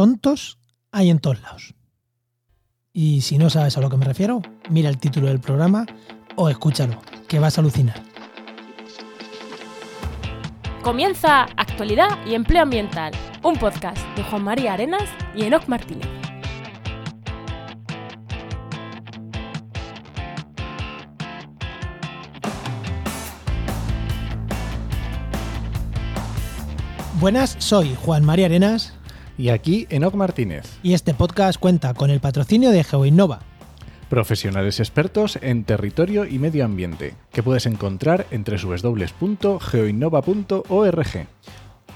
tontos hay en todos lados. Y si no sabes a lo que me refiero, mira el título del programa o escúchalo, que vas a alucinar. Comienza Actualidad y Empleo Ambiental, un podcast de Juan María Arenas y Enoc Martínez. Buenas, soy Juan María Arenas Y aquí Enoc Martínez, y este podcast cuenta con el patrocinio de GeoInnova. profesionales expertos en territorio y medio ambiente, que puedes encontrar en www.geoinnova.org.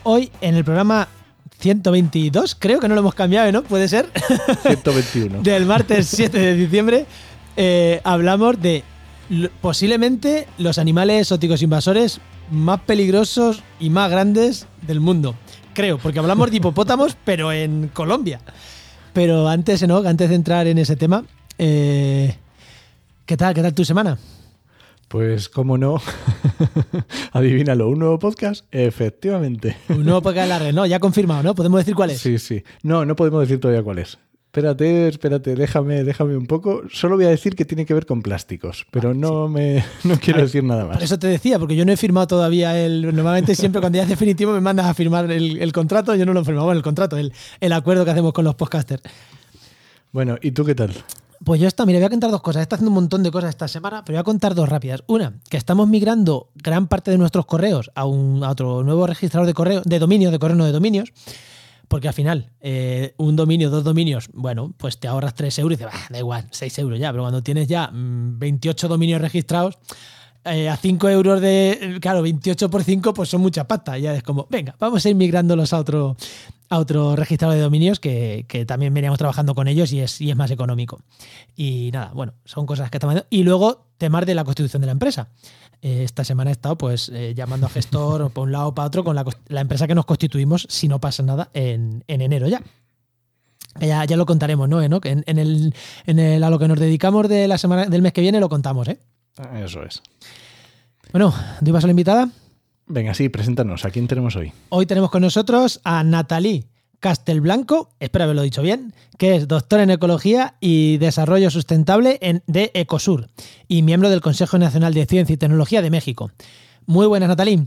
Hoy en el programa 122, creo que no lo hemos cambiado, ¿no? Puede ser. 121. del martes 7 de diciembre, eh, hablamos de posiblemente los animales exóticos invasores más peligrosos y más grandes del mundo. Creo, porque hablamos de hipopótamos, pero en Colombia. Pero antes, ¿no? antes de entrar en ese tema, eh, ¿qué tal? ¿Qué tal tu semana? Pues, cómo no, adivínalo, un nuevo podcast, efectivamente. Un nuevo podcast de la red, ¿no? Ya confirmado, ¿no? Podemos decir cuál es. Sí, sí. No, no podemos decir todavía cuál es. Espérate, espérate, déjame, déjame un poco. Solo voy a decir que tiene que ver con plásticos, pero no me no quiero decir nada más. Por eso te decía, porque yo no he firmado todavía el. Normalmente siempre cuando ya es definitivo me mandas a firmar el, el contrato, yo no lo he firmado, bueno, el contrato, el, el acuerdo que hacemos con los podcasters. Bueno, ¿y tú qué tal? Pues yo está, mira, voy a contar dos cosas. Está haciendo un montón de cosas esta semana, pero voy a contar dos rápidas. Una, que estamos migrando gran parte de nuestros correos a, un, a otro nuevo registrador de correo, de dominios, de correo no de dominios. Porque al final, eh, un dominio, dos dominios, bueno, pues te ahorras 3 euros y dices, "Bah, da igual, 6 euros ya. Pero cuando tienes ya mm, 28 dominios registrados, eh, a 5 euros de. Claro, 28 por 5, pues son mucha pasta. Ya es como, venga, vamos a ir migrándolos a otro, a otro de dominios que, que también veníamos trabajando con ellos y es, y es más económico. Y nada, bueno, son cosas que estamos haciendo. Y luego, temas de la constitución de la empresa. Eh, esta semana he estado pues eh, llamando a gestor para un lado o para otro con la, la empresa que nos constituimos si no pasa nada en, en enero ya. Ya, ya lo contaremos, ¿no, Enoch? En, en el, en el- a lo que nos dedicamos de la semana, del mes que viene lo contamos, ¿eh? Eso es. Bueno, ¿tú ibas a la invitada? Venga, sí, preséntanos. ¿A quién tenemos hoy? Hoy tenemos con nosotros a Natalie Castelblanco, espero haberlo dicho bien, que es doctora en Ecología y Desarrollo Sustentable en, de Ecosur y miembro del Consejo Nacional de Ciencia y Tecnología de México. Muy buenas, Natalie.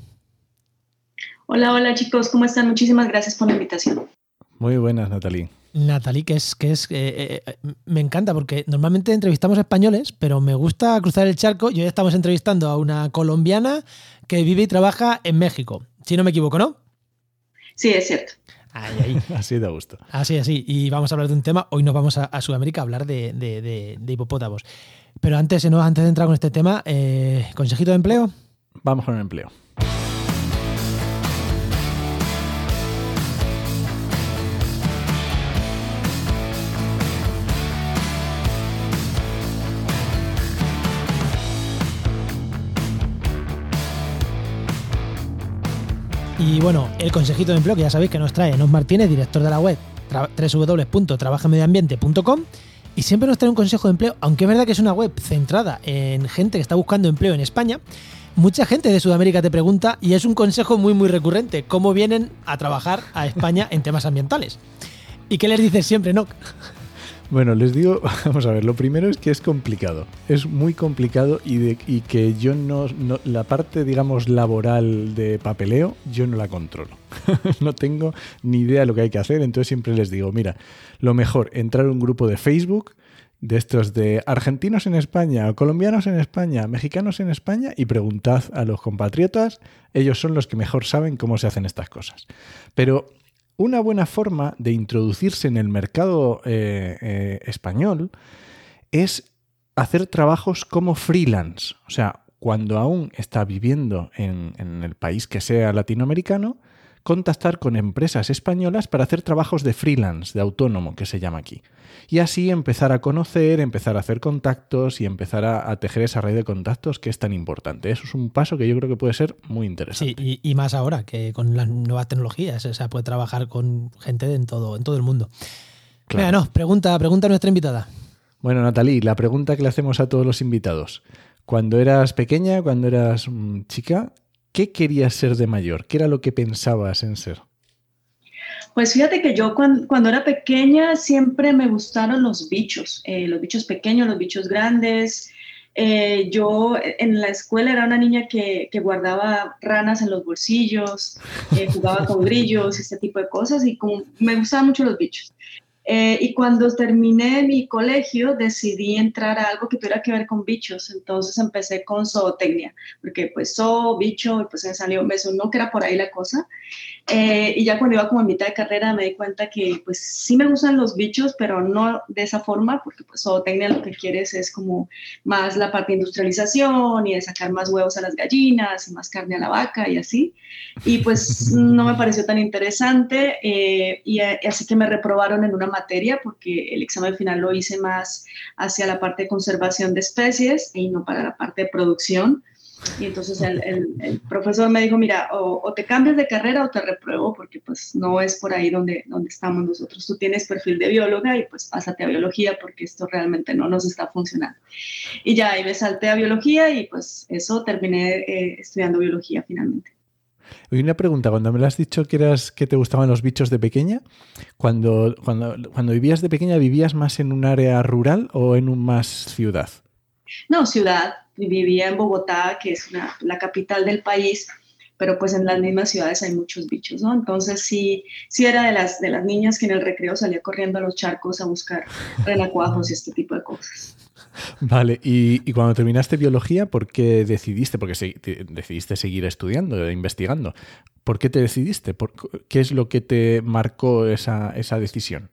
Hola, hola chicos, ¿cómo están? Muchísimas gracias por la invitación. Muy buenas, Natalie. Natalie, que es, que es eh, eh, me encanta porque normalmente entrevistamos españoles, pero me gusta cruzar el charco y hoy estamos entrevistando a una colombiana que vive y trabaja en México. Si no me equivoco, ¿no? Sí, es cierto. Ahí, ahí. Así de gusto. Así, así. Y vamos a hablar de un tema. Hoy nos vamos a, a Sudamérica a hablar de, de- de- de hipopótamos. Pero antes, ¿no? antes de entrar con este tema, eh, consejito de empleo. Vamos con el empleo. Y bueno, el consejito de empleo que ya sabéis que nos trae Nos Martínez, director de la web tra- www.trabajamedioambiente.com y siempre nos trae un consejo de empleo, aunque es verdad que es una web centrada en gente que está buscando empleo en España. Mucha gente de Sudamérica te pregunta y es un consejo muy muy recurrente, cómo vienen a trabajar a España en temas ambientales. ¿Y qué les dices siempre, no? Bueno, les digo, vamos a ver, lo primero es que es complicado, es muy complicado y, de, que yo no, no- la parte, digamos, laboral de papeleo, yo no la controlo. no tengo ni idea de lo que hay que hacer, entonces siempre les digo, mira, lo mejor, entrar a un grupo de Facebook de estos de argentinos en España, colombianos en España, mexicanos en España y preguntad a los compatriotas, ellos son los que mejor saben cómo se hacen estas cosas. Pero una buena forma de introducirse en el mercado eh, eh, español es hacer trabajos como freelance. O sea, cuando aún está viviendo en, en el país que sea latinoamericano, contactar con empresas españolas para hacer trabajos de freelance, de autónomo, que se llama aquí. Y así empezar a conocer, empezar a hacer contactos y empezar a, a tejer esa red de contactos que es tan importante. Eso es un paso que yo creo que puede ser muy interesante. Sí, y, y más ahora que con las nuevas tecnologías, o sea, puede trabajar con gente de en todo, en todo el mundo. Claro. No, pregunta, pregunta a nuestra invitada. Bueno, Natalie, la pregunta que le hacemos a todos los invitados. Cuando eras pequeña, cuando eras mm, chica, ¿qué querías ser de mayor? ¿Qué era lo que pensabas en ser? Pues fíjate que yo cuando, era pequeña siempre me gustaron los bichos, eh, los bichos pequeños, los bichos grandes. Eh, yo en la escuela era una niña que, guardaba ranas en los bolsillos, eh, jugaba con grillos, este tipo de cosas y como me gustaban mucho los bichos. Eh, y cuando terminé mi colegio decidí entrar a algo que tuviera que ver con bichos, entonces empecé con zootecnia, porque pues zoo, bicho, y pues me salió, me sonó que era por ahí la cosa. Eh, y ya cuando iba como en mitad de carrera me di cuenta que pues sí me gustan los bichos, pero no de esa forma, porque pues zootecnia lo que quieres es como más la parte de industrialización y de sacar más huevos a las gallinas y más carne a la vaca y así. Y pues no me pareció tan interesante eh, y así que me reprobaron en una materia porque el examen final lo hice más hacia la parte de conservación de especies y no para la parte de producción. Y entonces el, profesor me dijo, mira, o, te cambias de carrera o te repruebo porque pues no es por ahí donde, donde estamos nosotros. Tú tienes perfil de bióloga y pues pásate a biología porque esto realmente no nos está funcionando. Y ya ahí me salté a biología y pues eso terminé eh, estudiando biología finalmente. Y una pregunta, cuando me lo has dicho que eras que te gustaban los bichos de pequeña, cuando, cuando, cuando vivías de pequeña, ¿vivías más en un área rural o en un más ciudad? No, ciudad. Vivía en Bogotá, que es la capital del país, pero pues en las mismas ciudades hay muchos bichos, ¿no? Entonces sí, sí era de las, de las niñas que en el recreo salía corriendo a los charcos a buscar renacuajos y este tipo de cosas. Vale, y, cuando terminaste biología, ¿por qué decidiste? Porque decidiste seguir estudiando, investigando. ¿Por qué te decidiste? ¿Qué es lo que te marcó esa, esa decisión?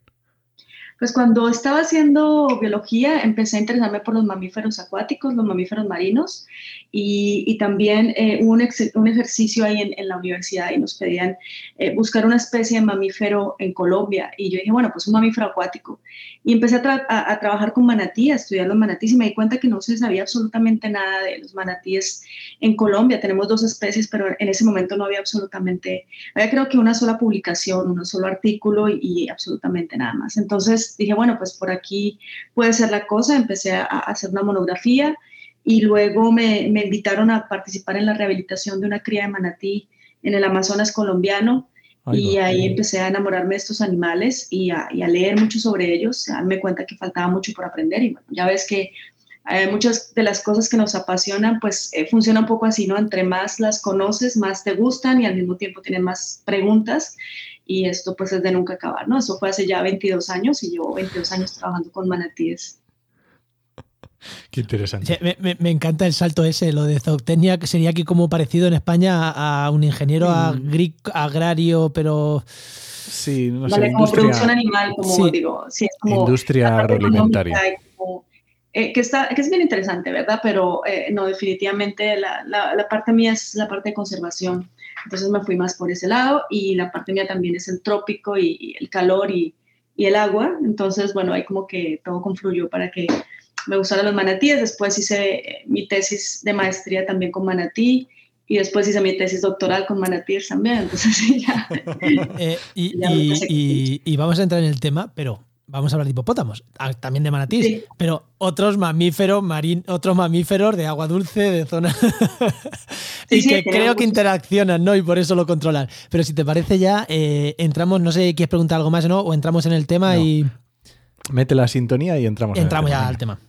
Pues cuando estaba haciendo biología empecé a interesarme por los mamíferos acuáticos, los mamíferos marinos y, también eh, un, un, ejercicio ahí en, la universidad y nos pedían eh, buscar una especie de mamífero en Colombia y yo dije, bueno, pues un mamífero acuático. Y empecé a, trabajar con manatí, a estudiar los manatíes y me di cuenta que no se sabía absolutamente nada de los manatíes en Colombia. Tenemos dos especies, pero en ese momento no había absolutamente, había creo que una sola publicación, un solo artículo y absolutamente nada más. Entonces, dije, bueno, pues por aquí puede ser la cosa, empecé a, hacer una monografía y luego me, invitaron a participar en la rehabilitación de una cría de manatí en el Amazonas colombiano y ahí empecé a enamorarme de estos animales y a, leer mucho sobre ellos, a darme cuenta que faltaba mucho por aprender y bueno, ya ves que eh, muchas de las cosas que nos apasionan pues eh, funciona un poco así, ¿no? Entre más las conoces, más te gustan y al mismo tiempo tienes más preguntas y esto pues es de nunca acabar, ¿no? Eso fue hace ya 22 años y llevo 22 años trabajando con manatíes. Qué interesante. me, encanta el salto ese, lo de zootecnia, que sería aquí como parecido en España a, un ingeniero mm. agrario, pero... Sí, no sé. como producción animal, como digo. Sí, es como industria agroalimentaria. Eh, que, está, que es bien interesante, ¿verdad? Pero eh, no, definitivamente la, la, parte mía es la parte de conservación. Entonces me fui más por ese lado y la parte mía también es el trópico y, el calor y, y, el agua. Entonces, bueno, ahí como que todo confluyó para que me gustaran los manatíes. Después hice eh, mi tesis de maestría también con manatí y después hice mi tesis doctoral con manatíes también. Entonces, ya. y, y, y, vamos a entrar en el tema, pero vamos a hablar de hipopótamos, ah, también de manatís, pero otros mamíferos marín, otros mamíferos de agua dulce, de zona y que creo que interaccionan, ¿no? Y por eso lo controlan. Pero si te parece ya, eh, entramos, no sé, ¿quieres preguntar algo más o no? O entramos en el tema y. Mete la sintonía y entramos. Entramos ya al tema.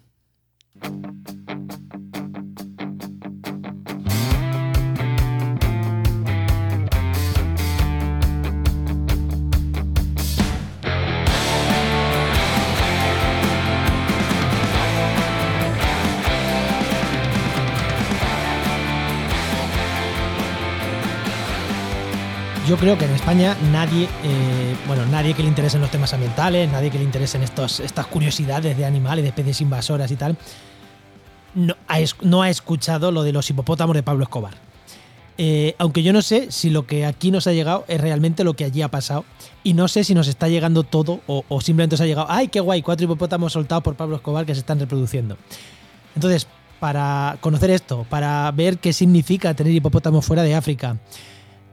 Yo creo que en España nadie, eh, bueno, nadie que le interesen los temas ambientales, nadie que le interesen estos, estas curiosidades de animales, de especies invasoras y tal, no ha, escuchado lo de los hipopótamos de Pablo Escobar. Eh, aunque yo no sé si lo que aquí nos ha llegado es realmente lo que allí ha pasado. Y no sé si nos está llegando todo o, o simplemente os ha llegado, ¡ay, qué guay! Cuatro hipopótamos soltados por Pablo Escobar que se están reproduciendo. Entonces, para conocer esto, para ver qué significa tener hipopótamos fuera de África,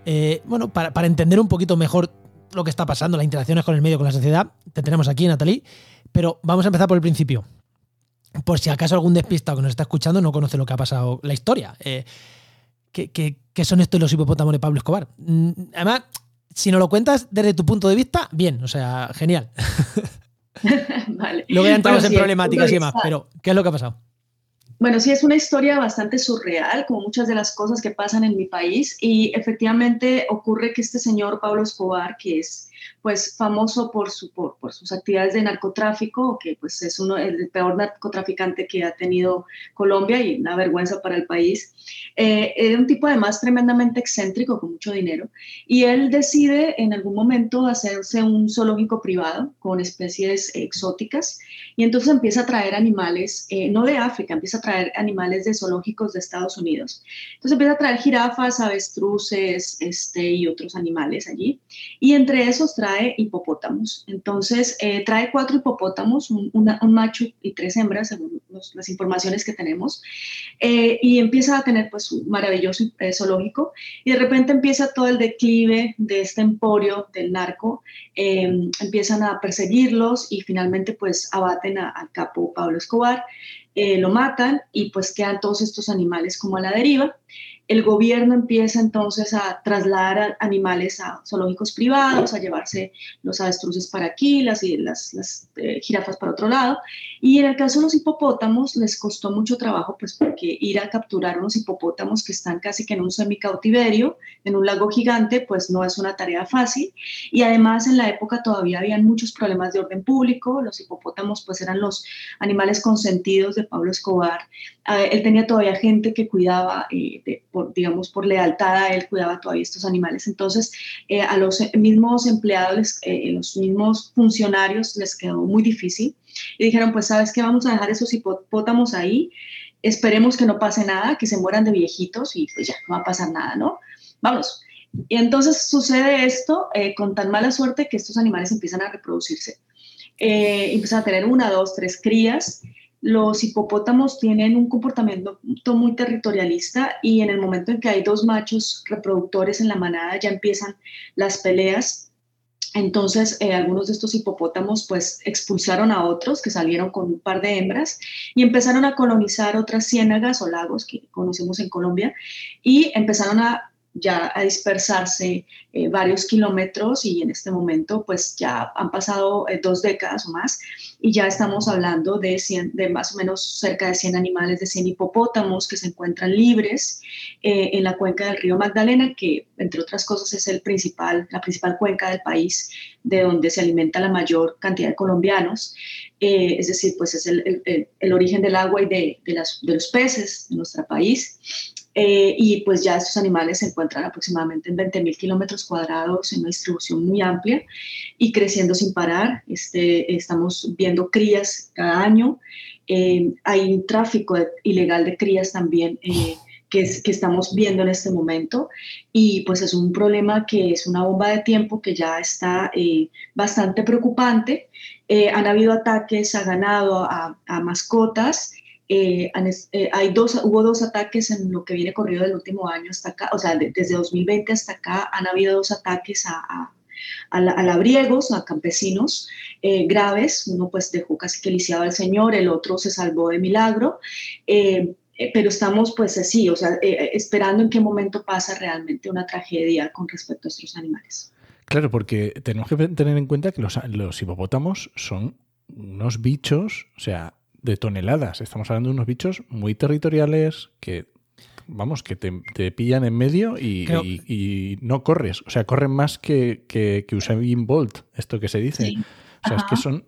eh, bueno, para, entender un poquito mejor lo que está pasando, las interacciones con el medio, con la sociedad, te tenemos aquí, Natalie. Pero vamos a empezar por el principio. Por si acaso algún despistado que nos está escuchando no conoce lo que ha pasado, la historia. Eh, ¿qué, son estos los hipopótamos de Pablo Escobar? Mm, además, si nos lo cuentas desde tu punto de vista, bien, o sea, genial. vale. Luego ya entramos en problemáticas y demás, pero ¿qué es lo que ha pasado? Bueno, sí, es una historia bastante surreal, como muchas de las cosas que pasan en mi país, y efectivamente ocurre que este señor Pablo Escobar, que es pues famoso por, su, por, sus actividades de narcotráfico, que pues es uno el peor narcotraficante que ha tenido Colombia y una vergüenza para el país. Eh, era un tipo además tremendamente excéntrico, con mucho dinero, y él decide en algún momento hacerse un zoológico privado con especies exóticas, y entonces empieza a traer animales, eh, no de África, empieza a traer animales de zoológicos de Estados Unidos. Entonces empieza a traer jirafas, avestruces este, y otros animales allí, y entre esos trae hipopótamos. Entonces, eh, trae cuatro hipopótamos, un, macho y tres hembras, según las informaciones que tenemos, eh, y empieza a tener pues un maravilloso eh, zoológico, y de repente empieza todo el declive de este emporio del narco, empiezan a perseguirlos y finalmente pues abaten al capo Pablo Escobar, lo matan y pues quedan todos estos animales como a la deriva. El gobierno empieza entonces a trasladar animales a zoológicos privados, a llevarse los avestruces para aquí, las, las, eh, jirafas para otro lado. Y en el caso de los hipopótamos les costó mucho trabajo, pues porque ir a capturar unos hipopótamos que están casi que en un semicautiverio, en un lago gigante, pues no es una tarea fácil. Y además en la época todavía habían muchos problemas de orden público. Los hipopótamos pues eran los animales consentidos de Pablo Escobar. Ah, él tenía todavía gente que cuidaba eh, de, digamos, por lealtad a él, cuidaba todavía estos animales. Entonces, eh, a los mismos empleados, eh, los mismos funcionarios les quedó muy difícil y dijeron, pues, ¿sabes qué? Vamos a dejar esos hipopótamos ahí, esperemos que no pase nada, que se mueran de viejitos y pues ya, no va a pasar nada, ¿no? Vamos. Y entonces sucede esto eh, con tan mala suerte que estos animales empiezan a reproducirse. empiezan a tener una, dos, tres crías los hipopótamos tienen un comportamiento muy territorialista y en el momento en que hay dos machos reproductores en la manada ya empiezan las peleas. Entonces, eh, algunos de estos hipopótamos pues expulsaron a otros que salieron con un par de hembras y empezaron a colonizar otras ciénagas o lagos que conocemos en Colombia y empezaron a ya a dispersarse eh, varios kilómetros y en este momento pues ya han pasado eh, dos décadas o más y ya estamos hablando de, de más o menos cerca de 100 animales, de 100 hipopótamos que se encuentran libres eh, en la cuenca del río Magdalena, que entre otras cosas es el principal, la principal cuenca del país de donde se alimenta la mayor cantidad de colombianos. es decir, pues es el, el, origen del agua y de, de, las, de los peces de nuestro país. Eh, y pues ya estos animales se encuentran aproximadamente en 20.000 kilómetros cuadrados en una distribución muy amplia y creciendo sin parar. Este, estamos viendo crías cada año. Eh, hay un tráfico ilegal de crías también. Eh, que, que, estamos viendo en este momento y pues es un problema que es una bomba de tiempo que ya está bastante preocupante. han habido ataques a ganado, a, a mascotas eh, eh, hay dos, hubo dos ataques en lo que viene corrido del último año hasta acá, o sea, desde 2020 hasta acá han habido dos ataques a, a, labriegos, a campesinos eh, graves. Uno pues dejó casi que lisiado al señor, el otro se salvó de milagro. pero estamos pues así, o sea, esperando en qué momento pasa realmente una tragedia con respecto a estos animales. Claro, porque tenemos que tener en cuenta que los, los hipopótamos son unos bichos, o sea, de toneladas. Estamos hablando de unos bichos muy territoriales que, vamos, que te, pillan en medio y, no corres. O sea, corren más que, que, que Usain Bolt, esto que se dice. O sea, es que son...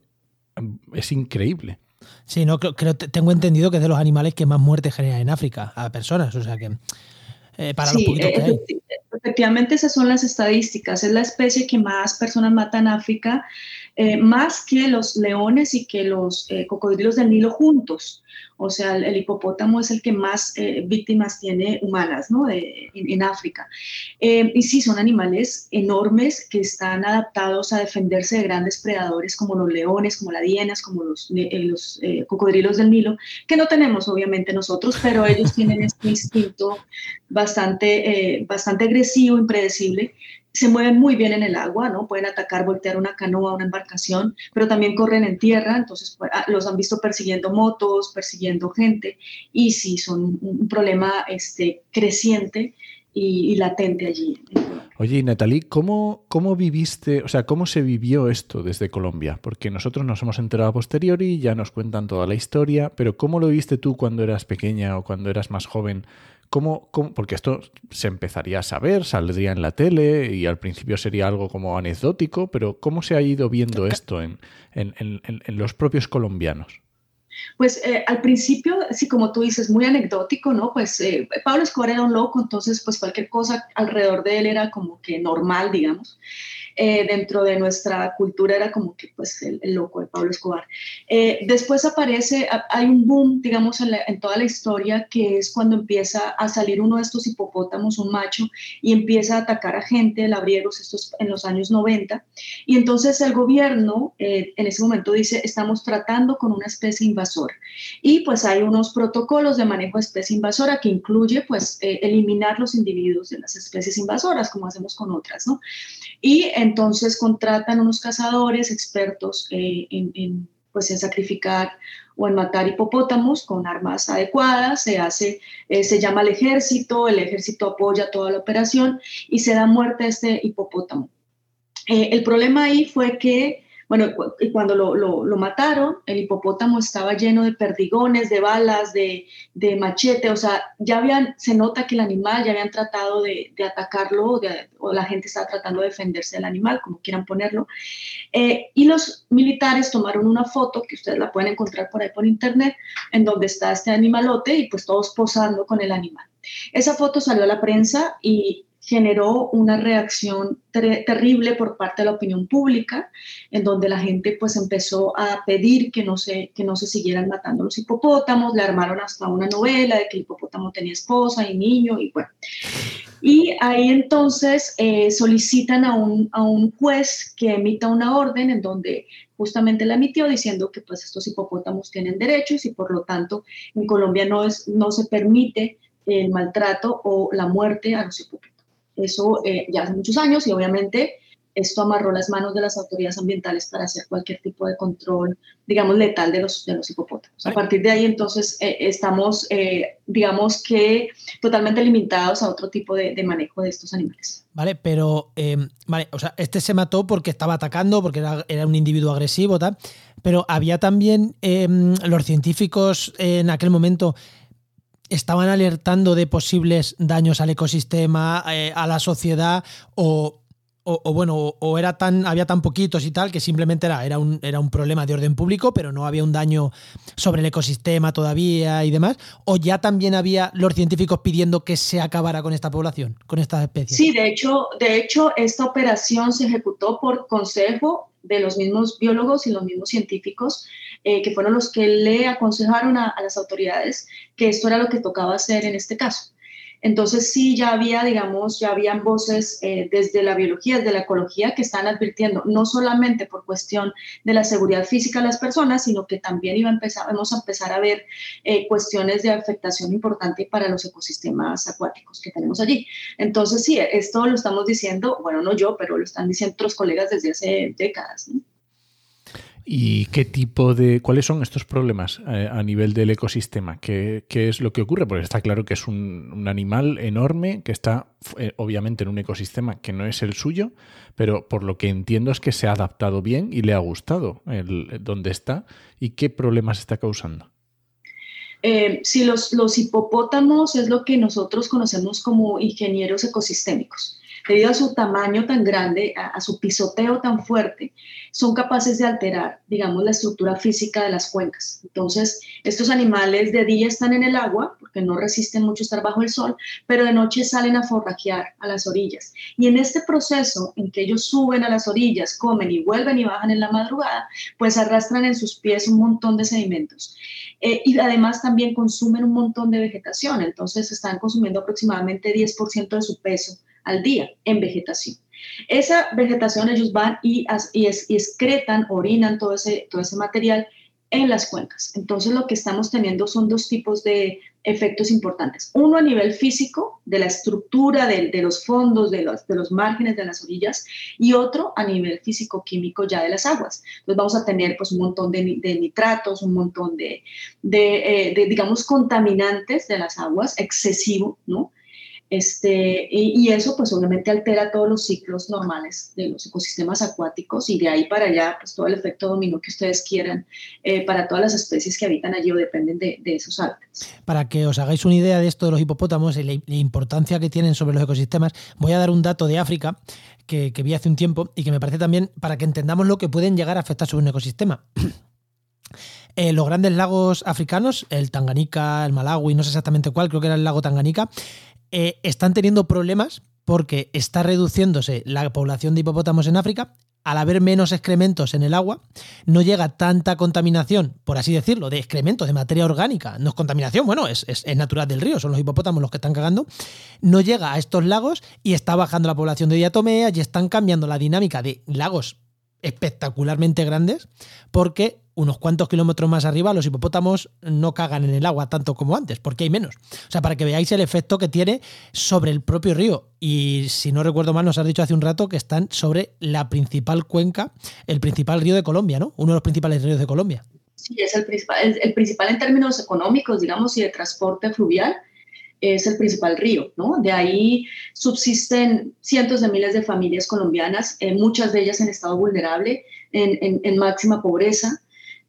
Es increíble. Sí, no, creo, tengo entendido que es de los animales que más muertes generan en África a personas. O sea que... Eh, para los poquitos que hay. Efectivamente, esas son las estadísticas. Es la especie que más personas mata en África eh, más que los leones y que los eh, cocodrilos del Nilo juntos. O sea, el, hipopótamo es el que más eh, víctimas tiene humanas en, África. y sí, son animales enormes que están adaptados a defenderse de grandes predadores como los leones, como las hienas, como los, los cocodrilos del Nilo, que no tenemos obviamente nosotros, pero ellos tienen este instinto bastante, bastante agresivo, impredecible, se mueven muy bien en el agua, ¿no? Pueden atacar, voltear una canoa, una embarcación, pero también corren en tierra, entonces pues, ah, los han visto persiguiendo motos, persiguiendo gente, y sí, son un problema este, creciente y, latente allí. Oye, y Natalie, ¿cómo, ¿cómo viviste, o sea, cómo se vivió esto desde Colombia? Porque nosotros nos hemos enterado a posteriori, ya nos cuentan toda la historia, pero ¿cómo lo viste tú cuando eras pequeña o cuando eras más joven? ¿Cómo, porque esto se empezaría a saber, saldría en la tele y al principio sería algo como anecdótico, pero ¿cómo se ha ido viendo esto en, en los propios colombianos? Pues eh, al principio, sí, como tú dices, muy anecdótico, ¿no? Pues eh, Pablo Escobar era un loco, entonces pues cualquier cosa alrededor de él era como que normal, digamos. Eh, dentro de nuestra cultura era como que pues el, loco de Pablo Escobar. Eh, después aparece, hay un boom, digamos, en, toda la historia, que es cuando empieza a salir uno de estos hipopótamos, un macho, y empieza a atacar a gente, labriegos, estos en los años 90. Y entonces el gobierno eh, en ese momento dice, estamos tratando con una especie invasora. Y pues hay unos protocolos de manejo de especie invasora que incluye pues eliminar los individuos de las especies invasoras, como hacemos con otras, ¿no? Y entonces contratan unos cazadores expertos eh, en, pues en sacrificar o en matar hipopótamos con armas adecuadas, se hace, eh, se llama al ejército, el ejército apoya toda la operación y se da muerte a este hipopótamo. Eh, el problema ahí fue que bueno, y cuando lo, mataron, el hipopótamo estaba lleno de perdigones, de balas, de, de, machete, o sea, ya se nota que el animal ya habían tratado de, de atacarlo, o la gente estaba tratando de defenderse del animal, como quieran ponerlo. Eh, y los militares tomaron una foto, que ustedes la pueden encontrar por ahí por internet, en donde está este animalote y pues todos posando con el animal. Esa foto salió a la prensa y generó una reacción terrible por parte de la opinión pública, en donde la gente pues empezó a pedir que no, se, que no se siguieran matando los hipopótamos, le armaron hasta una novela de que el hipopótamo tenía esposa y niño y bueno. Y ahí entonces eh, solicitan a un, a un juez que emita una orden en donde justamente la emitió diciendo que pues estos hipopótamos tienen derechos y por lo tanto en Colombia no, es, no se permite el maltrato o la muerte a los hipopótamos. Eso eh, ya hace muchos años y obviamente esto amarró las manos de las autoridades ambientales para hacer cualquier tipo de control, digamos, letal de los, de los hipopótamos. A partir de ahí, entonces, eh, estamos, eh, digamos que, totalmente limitados a otro tipo de, manejo de estos animales. Vale, pero, vale, o sea, este se mató porque estaba atacando, porque era, era un individuo agresivo, tal, pero había también los científicos en aquel momento estaban alertando de posibles daños al ecosistema, eh, a la sociedad o, bueno, o era tan, había tan poquitos y tal que simplemente era, era, un, era un problema de orden público, pero no había un daño sobre el ecosistema todavía y demás, o ya también había los científicos pidiendo que se acabara con esta población, con estas especies. Sí, de hecho, de hecho, esta operación se ejecutó por consejo de los mismos biólogos y los mismos científicos, eh, que fueron los que le aconsejaron a, las autoridades que esto era lo que tocaba hacer en este caso. Entonces sí, ya había, digamos, ya habían voces eh, desde la biología, desde la ecología, que están advirtiendo, no solamente por cuestión de la seguridad física de las personas, sino que también iba a empezar, vamos a empezar a ver eh, cuestiones de afectación importante para los ecosistemas acuáticos que tenemos allí. Entonces sí, esto lo estamos diciendo, bueno, no yo, pero lo están diciendo otros colegas desde hace décadas. ¿no? ¿Y qué tipo de, cuáles son estos problemas eh, a nivel del ecosistema? ¿Qué, es lo que ocurre? Porque está claro que es un, animal enorme que está eh, obviamente en un ecosistema que no es el suyo, pero por lo que entiendo es que se ha adaptado bien y le ha gustado el, donde está. ¿Y qué problemas está causando? Eh, si los, los hipopótamos es lo que nosotros conocemos como ingenieros ecosistémicos debido a su tamaño tan grande, a, su pisoteo tan fuerte, son capaces de alterar, digamos, la estructura física de las cuencas. Entonces, estos animales de día están en el agua, porque no resisten mucho estar bajo el sol, pero de noche salen a forrajear a las orillas. Y en este proceso en que ellos suben a las orillas, comen y vuelven y bajan en la madrugada, pues arrastran en sus pies un montón de sedimentos. Eh, y además también consumen un montón de vegetación, entonces están consumiendo aproximadamente 10% de su peso al día en vegetación. Esa vegetación ellos van y, y, excretan, orinan todo ese, todo ese material en las cuencas. Entonces lo que estamos teniendo son dos tipos de efectos importantes. Uno a nivel físico, de la estructura de, los fondos, de los, márgenes de las orillas, y otro a nivel físico-químico ya de las aguas. Entonces vamos a tener pues un montón de, nitratos, un montón eh, de, digamos, contaminantes de las aguas, excesivo, ¿no? Este, y, eso pues obviamente altera todos los ciclos normales de los ecosistemas acuáticos y de ahí para allá pues todo el efecto dominó que ustedes quieran eh, para todas las especies que habitan allí o dependen de, esos hábitats. Para que os hagáis una idea de esto de los hipopótamos y la, importancia que tienen sobre los ecosistemas, voy a dar un dato de África que, vi hace un tiempo y que me parece también para que entendamos lo que pueden llegar a afectar sobre un ecosistema. Eh, los grandes lagos africanos, el Tanganica, el Malawi, no sé exactamente cuál, creo que era el lago Tanganica, eh, están teniendo problemas porque está reduciéndose la población de hipopótamos en África. Al haber menos excrementos en el agua, no llega tanta contaminación, por así decirlo, de excrementos, de materia orgánica. No es contaminación, bueno, es, es, natural del río, son los hipopótamos los que están cagando. No llega a estos lagos y está bajando la población de diatomeas y están cambiando la dinámica de lagos espectacularmente grandes porque unos cuantos kilómetros más arriba los hipopótamos no cagan en el agua tanto como antes, porque hay menos. O sea, para que veáis el efecto que tiene sobre el propio río. Y si no recuerdo mal, nos has dicho hace un rato que están sobre la principal cuenca, el principal río de Colombia, ¿no? Uno de los principales ríos de Colombia. Sí, es el principal, el principal en términos económicos, digamos, y de transporte fluvial es el principal río, ¿no? De ahí subsisten cientos de miles de familias colombianas, eh, muchas de ellas en estado vulnerable, en, máxima pobreza.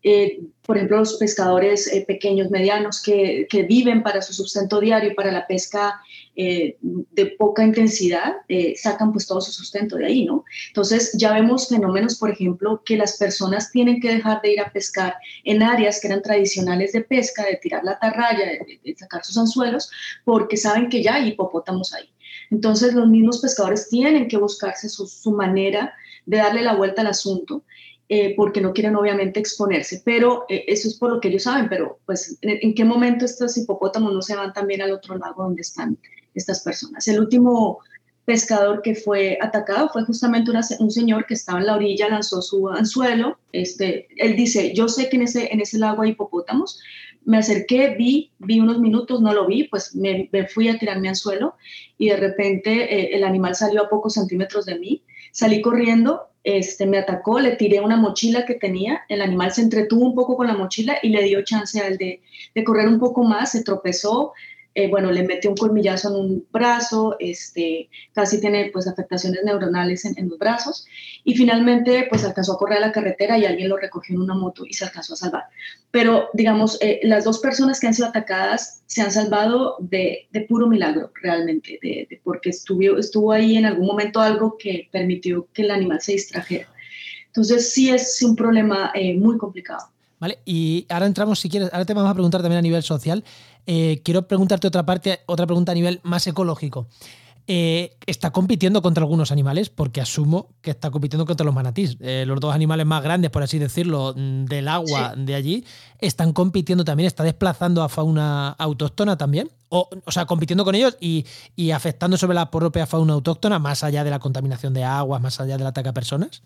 Eh, por ejemplo, los pescadores eh, pequeños, medianos, que, viven para su sustento diario, para la pesca eh, de poca intensidad, sacan pues todo su sustento de ahí, ¿no? Entonces ya vemos fenómenos, por ejemplo, que las personas tienen que dejar de ir a pescar en áreas que eran tradicionales de pesca, de tirar la atarraya, de, sacar sus anzuelos, porque saben que ya hay hipopótamos ahí. Entonces los mismos pescadores tienen que buscarse su, manera de darle la vuelta al asunto eh, porque no quieren obviamente exponerse, pero eso es por lo que ellos saben, pero pues en, qué momento estos hipopótamos no se van también al otro lado donde están estas personas. El último pescador que fue atacado fue justamente un señor que estaba en la orilla, lanzó su anzuelo. Este, él dice, yo sé que en ese, en ese lago hay hipopótamos. Me acerqué, vi, vi unos minutos, no lo vi, pues me, fui a tirar mi anzuelo y de repente eh, el animal salió a pocos centímetros de mí. Salí corriendo, este, me atacó, le tiré una mochila que tenía, el animal se entretuvo un poco con la mochila y le dio chance a él de, de correr un poco más, se tropezó, eh, bueno, le metió un colmillazo en un brazo, este, casi tiene pues afectaciones neuronales en, los brazos y finalmente pues alcanzó a correr a la carretera y alguien lo recogió en una moto y se alcanzó a salvar. Pero digamos, eh, las dos personas que han sido atacadas se han salvado de, puro milagro realmente, de, porque estuvo, estuvo ahí en algún momento algo que permitió que el animal se distrajera. Entonces sí es un problema eh, muy complicado. Vale, y ahora entramos, si quieres, ahora te vamos a preguntar también a nivel social. Eh, quiero preguntarte otra parte, otra pregunta a nivel más ecológico. Eh, ¿Está compitiendo contra algunos animales? Porque asumo que está compitiendo contra los manatís. Eh, los dos animales más grandes, por así decirlo, mm, del agua de allí, están compitiendo también, está desplazando a fauna autóctona también. O, o sea, compitiendo con ellos y, y, afectando sobre la propia fauna autóctona, más allá de la contaminación de aguas, más allá del ataque a personas.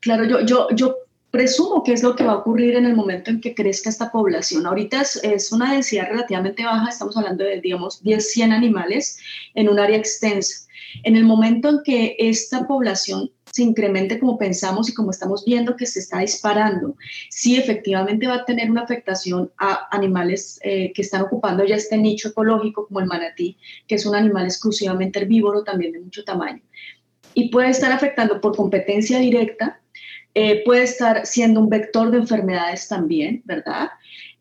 Claro, yo, yo, yo presumo que es lo que va a ocurrir en el momento en que crezca esta población. Ahorita es, una densidad relativamente baja, estamos hablando de, digamos, 10, 100 animales en un área extensa. En el momento en que esta población se incremente como pensamos y como estamos viendo que se está disparando, sí efectivamente va a tener una afectación a animales eh, que están ocupando ya este nicho ecológico como el manatí, que es un animal exclusivamente herbívoro también de mucho tamaño. Y puede estar afectando por competencia directa eh, puede estar siendo un vector de enfermedades también, ¿verdad?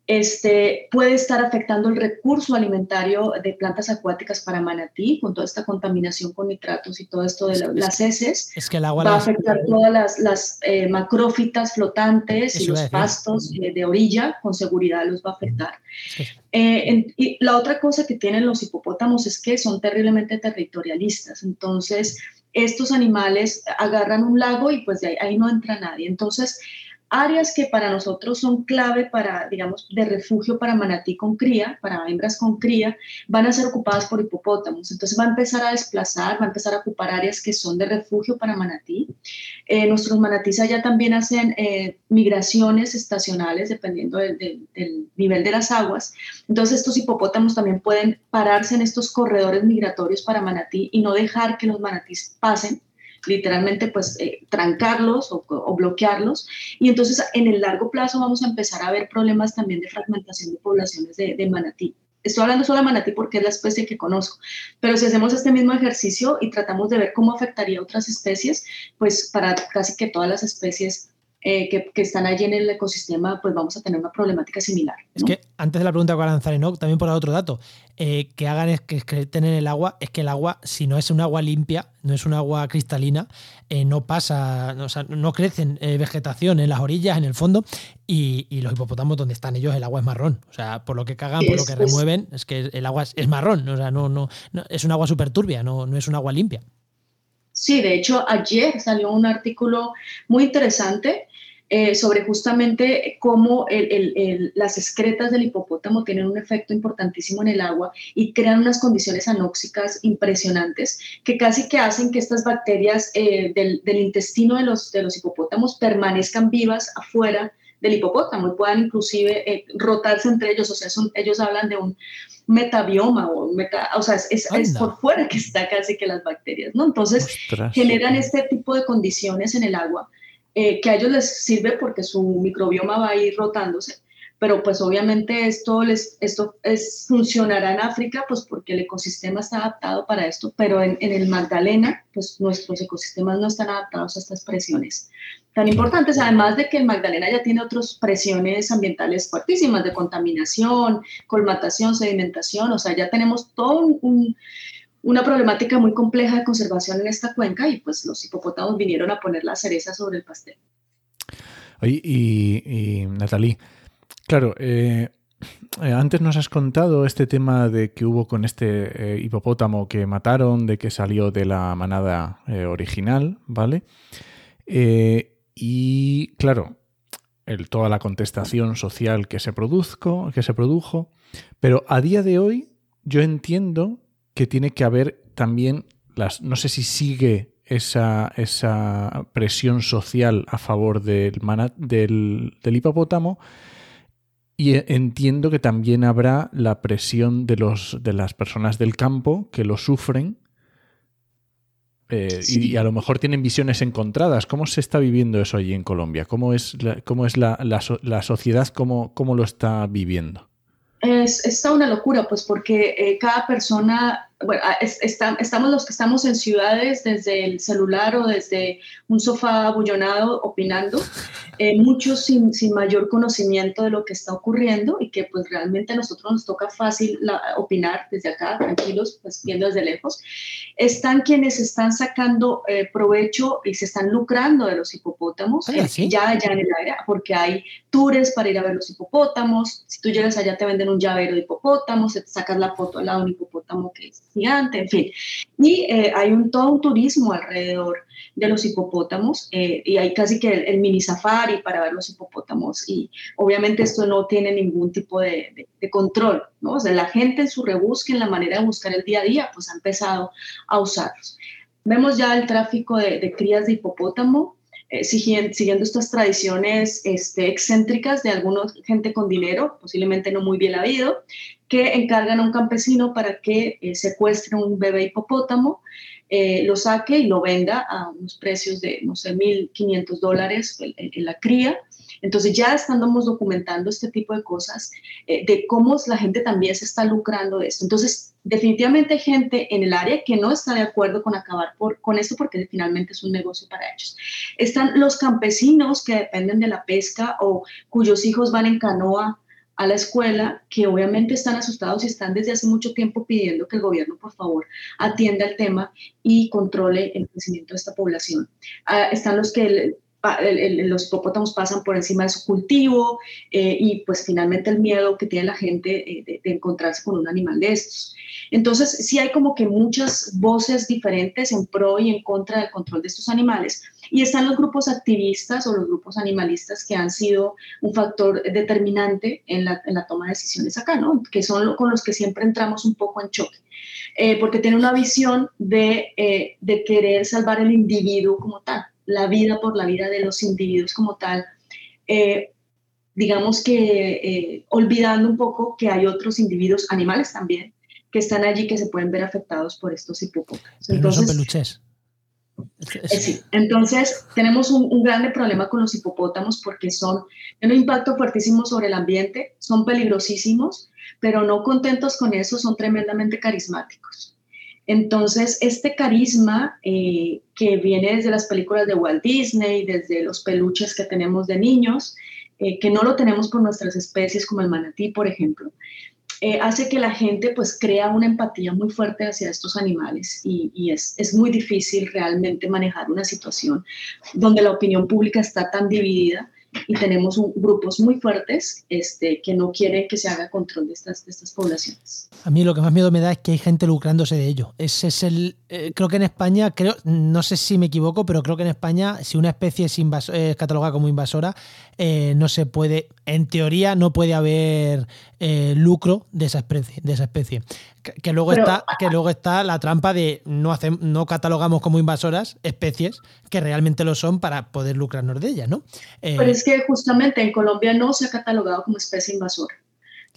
Este, puede estar afectando el recurso alimentario de plantas acuáticas para manatí, con toda esta contaminación con nitratos y todo esto de las heces. Es que el agua va a afectar todas las, eh, macrófitas flotantes y los pastos eh, de orilla, con seguridad los va a afectar. y la otra cosa que tienen los hipopótamos es que son terriblemente territorialistas, entonces estos animales agarran un lago y pues de ahí, ahí no entra nadie. Entonces, áreas que para nosotros son clave para, digamos, de refugio para manatí con cría, para hembras con cría, van a ser ocupadas por hipopótamos. Entonces va a empezar a desplazar, va a empezar a ocupar áreas que son de refugio para manatí. Eh, nuestros manatís allá también hacen eh, migraciones estacionales dependiendo del nivel de las aguas. Entonces estos hipopótamos también pueden pararse en estos corredores migratorios para manatí y no dejar que los manatís pasen literalmente pues eh, trancarlos o, bloquearlos. Y entonces en el largo plazo vamos a empezar a ver problemas también de fragmentación de poblaciones de, manatí. Estoy hablando solo de manatí porque es la especie que conozco, pero si hacemos este mismo ejercicio y tratamos de ver cómo afectaría a otras especies, pues para casi que todas las especies eh, que, están allí en el ecosistema, pues vamos a tener una problemática similar. Es que antes de la pregunta que van a lanzar Enoch, también por otro dato, eh, que hagan es que, que en el agua, es que el agua, si no es un agua limpia, no es un agua cristalina, eh, no pasa, no, o sea, no crecen vegetación en las orillas, en el fondo, y, los hipopótamos donde están ellos, el agua es marrón. O sea, por lo que cagan, por lo que remueven, es que el agua es, marrón, o sea, no, no, es un agua súper turbia, no, no es un agua limpia. Sí, de hecho, ayer salió un artículo muy interesante eh, sobre justamente cómo las excretas del hipopótamo tienen un efecto importantísimo en el agua y crean unas condiciones anóxicas impresionantes que casi que hacen que estas bacterias eh, del, intestino de los, de los hipopótamos permanezcan vivas afuera del hipopótamo y puedan inclusive eh, rotarse entre ellos. O sea, ellos hablan de un metabioma o, meta, o sea, es, es, por fuera que está casi que las bacterias, ¿no? Entonces generan este tipo de condiciones en el agua eh, que a ellos les sirve porque su microbioma va a ir rotándose, pero pues obviamente esto, les, esto es, funcionará en África pues porque el ecosistema está adaptado para esto, pero en, en, el Magdalena pues nuestros ecosistemas no están adaptados a estas presiones tan importantes, además de que el Magdalena ya tiene otras presiones ambientales fuertísimas de contaminación, colmatación, sedimentación, o sea, ya tenemos todo un, una problemática muy compleja de conservación en esta cuenca y pues los hipopótamos vinieron a poner la cereza sobre el pastel. Oye, y, Natalie, claro, eh, eh, antes nos has contado este tema de que hubo con este eh, hipopótamo que mataron, de que salió de la manada original, ¿vale? Y claro, toda la contestación social que se, produzco, que se produjo, pero a día de hoy yo entiendo que tiene que haber también las, no sé si sigue esa, presión social a favor del, del hipopótamo, y entiendo que también habrá la presión de, los, de las personas del campo que lo sufren eh, y, a lo mejor tienen visiones encontradas. ¿Cómo se está viviendo eso allí en Colombia? ¿Cómo es la, cómo es la, la, sociedad? Cómo, ¿Cómo, lo está viviendo? Es, está una locura, pues porque eh, cada persona bueno, ah, estamos los que estamos en ciudades desde el celular o desde un sofá abullonado opinando, eh, muchos sin, sin, mayor conocimiento de lo que está ocurriendo y que pues realmente a nosotros nos toca fácil opinar desde acá, tranquilos, pues viendo desde lejos. Están quienes están sacando eh, provecho y se están lucrando de los hipopótamos, ya, ya en el área, porque hay tours para ir a ver los hipopótamos, si tú llegas allá te venden un llavero de hipopótamos, te sacas la foto al lado de un hipopótamo que es gigante, en fin. Y eh, hay un, todo un turismo alrededor de los hipopótamos eh, y hay casi que el, mini safari para ver los hipopótamos y obviamente esto no tiene ningún tipo de, control, ¿no? O sea, la gente en su rebusque, en la manera de buscar el día a día, pues ha empezado a usarlos. Vemos ya el tráfico de, crías de hipopótamo, eh, siguiendo, estas tradiciones este, excéntricas de alguna gente con dinero, posiblemente no muy bien habido, que encargan a un campesino para que eh, secuestre un bebé hipopótamo, eh, lo saque y lo venda a unos precios de, no sé, 1.500 dólares en, la cría. Entonces ya estamos documentando este tipo de cosas, eh, de cómo la gente también se está lucrando de esto. Entonces, definitivamente hay gente en el área que no está de acuerdo con acabar por, con esto porque finalmente es un negocio para ellos. Están los campesinos que dependen de la pesca o cuyos hijos van en canoa a la escuela que obviamente están asustados y están desde hace mucho tiempo pidiendo que el gobierno por favor atienda el tema y controle el crecimiento de esta población. Ah, están los que los hipopótamos pasan por encima de su cultivo eh, y pues finalmente el miedo que tiene la gente eh, de, encontrarse con un animal de estos. Entonces sí hay como que muchas voces diferentes en pro y en contra del control de estos animales y están los grupos activistas o los grupos animalistas que han sido un factor determinante en la, en la toma de decisiones acá, ¿no? que son con los que siempre entramos un poco en choque. Eh, porque tienen una visión de, de querer salvar el individuo como tal, la vida por la vida de los individuos como tal, eh, digamos que eh, olvidando un poco que hay otros individuos, animales también, que están allí que se pueden ver afectados por estos hipopótamos. Entonces, no son peluches. Sí, entonces tenemos un, un, grande problema con los hipopótamos porque son, tienen un impacto fuertísimo sobre el ambiente, son peligrosísimos, pero no contentos con eso, son tremendamente carismáticos. Entonces, este carisma eh, que viene desde las películas de Walt Disney, desde los peluches que tenemos de niños, eh, que no lo tenemos con nuestras especies como el manatí, por ejemplo, eh, hace que la gente pues crea una empatía muy fuerte hacia estos animales y, y es, es, muy difícil realmente manejar una situación donde la opinión pública está tan dividida y tenemos un, grupos muy fuertes este, que no quieren que se haga control de estas, de estas poblaciones. A mí lo que más miedo me da es que hay gente lucrándose de ello. Ese es el, eh, creo que en España, creo, no sé si me equivoco, pero creo que en España, si una especie es, es catalogada como invasora, eh, no se puede, en teoría, no puede haber eh, lucro de esa especie. De esa especie. Que, luego está, que luego está la trampa de no, hacemos, no catalogamos como invasoras especies que realmente lo son para poder lucrarnos de ellas, ¿no? pero es que justamente en Colombia no se ha catalogado como especie invasora.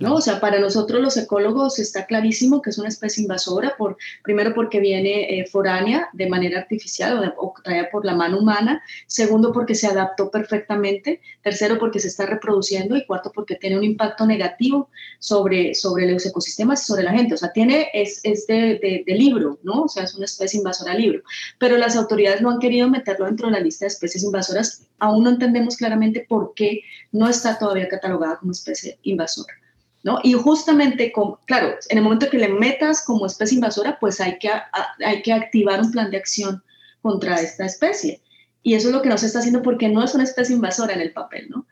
¿No? O sea, para nosotros los ecólogos está clarísimo que es una especie invasora, por, primero porque viene eh, foránea de manera artificial o, traída por la mano humana, segundo porque se adaptó perfectamente, tercero porque se está reproduciendo y cuarto porque tiene un impacto negativo sobre, sobre los ecosistemas y sobre la gente. O sea, tiene, es, es de, de, libro, ¿no? O sea, es una especie invasora libro. Pero las autoridades no han querido meterlo dentro de la lista de especies invasoras. Aún no entendemos claramente por qué no está todavía catalogada como especie invasora. ¿No? Y justamente, con, claro, en el momento que le metas como especie invasora, pues hay que, hay que activar un plan de acción contra esta especie. Y eso es lo que no se está haciendo porque no es una especie invasora en el papel, ¿no?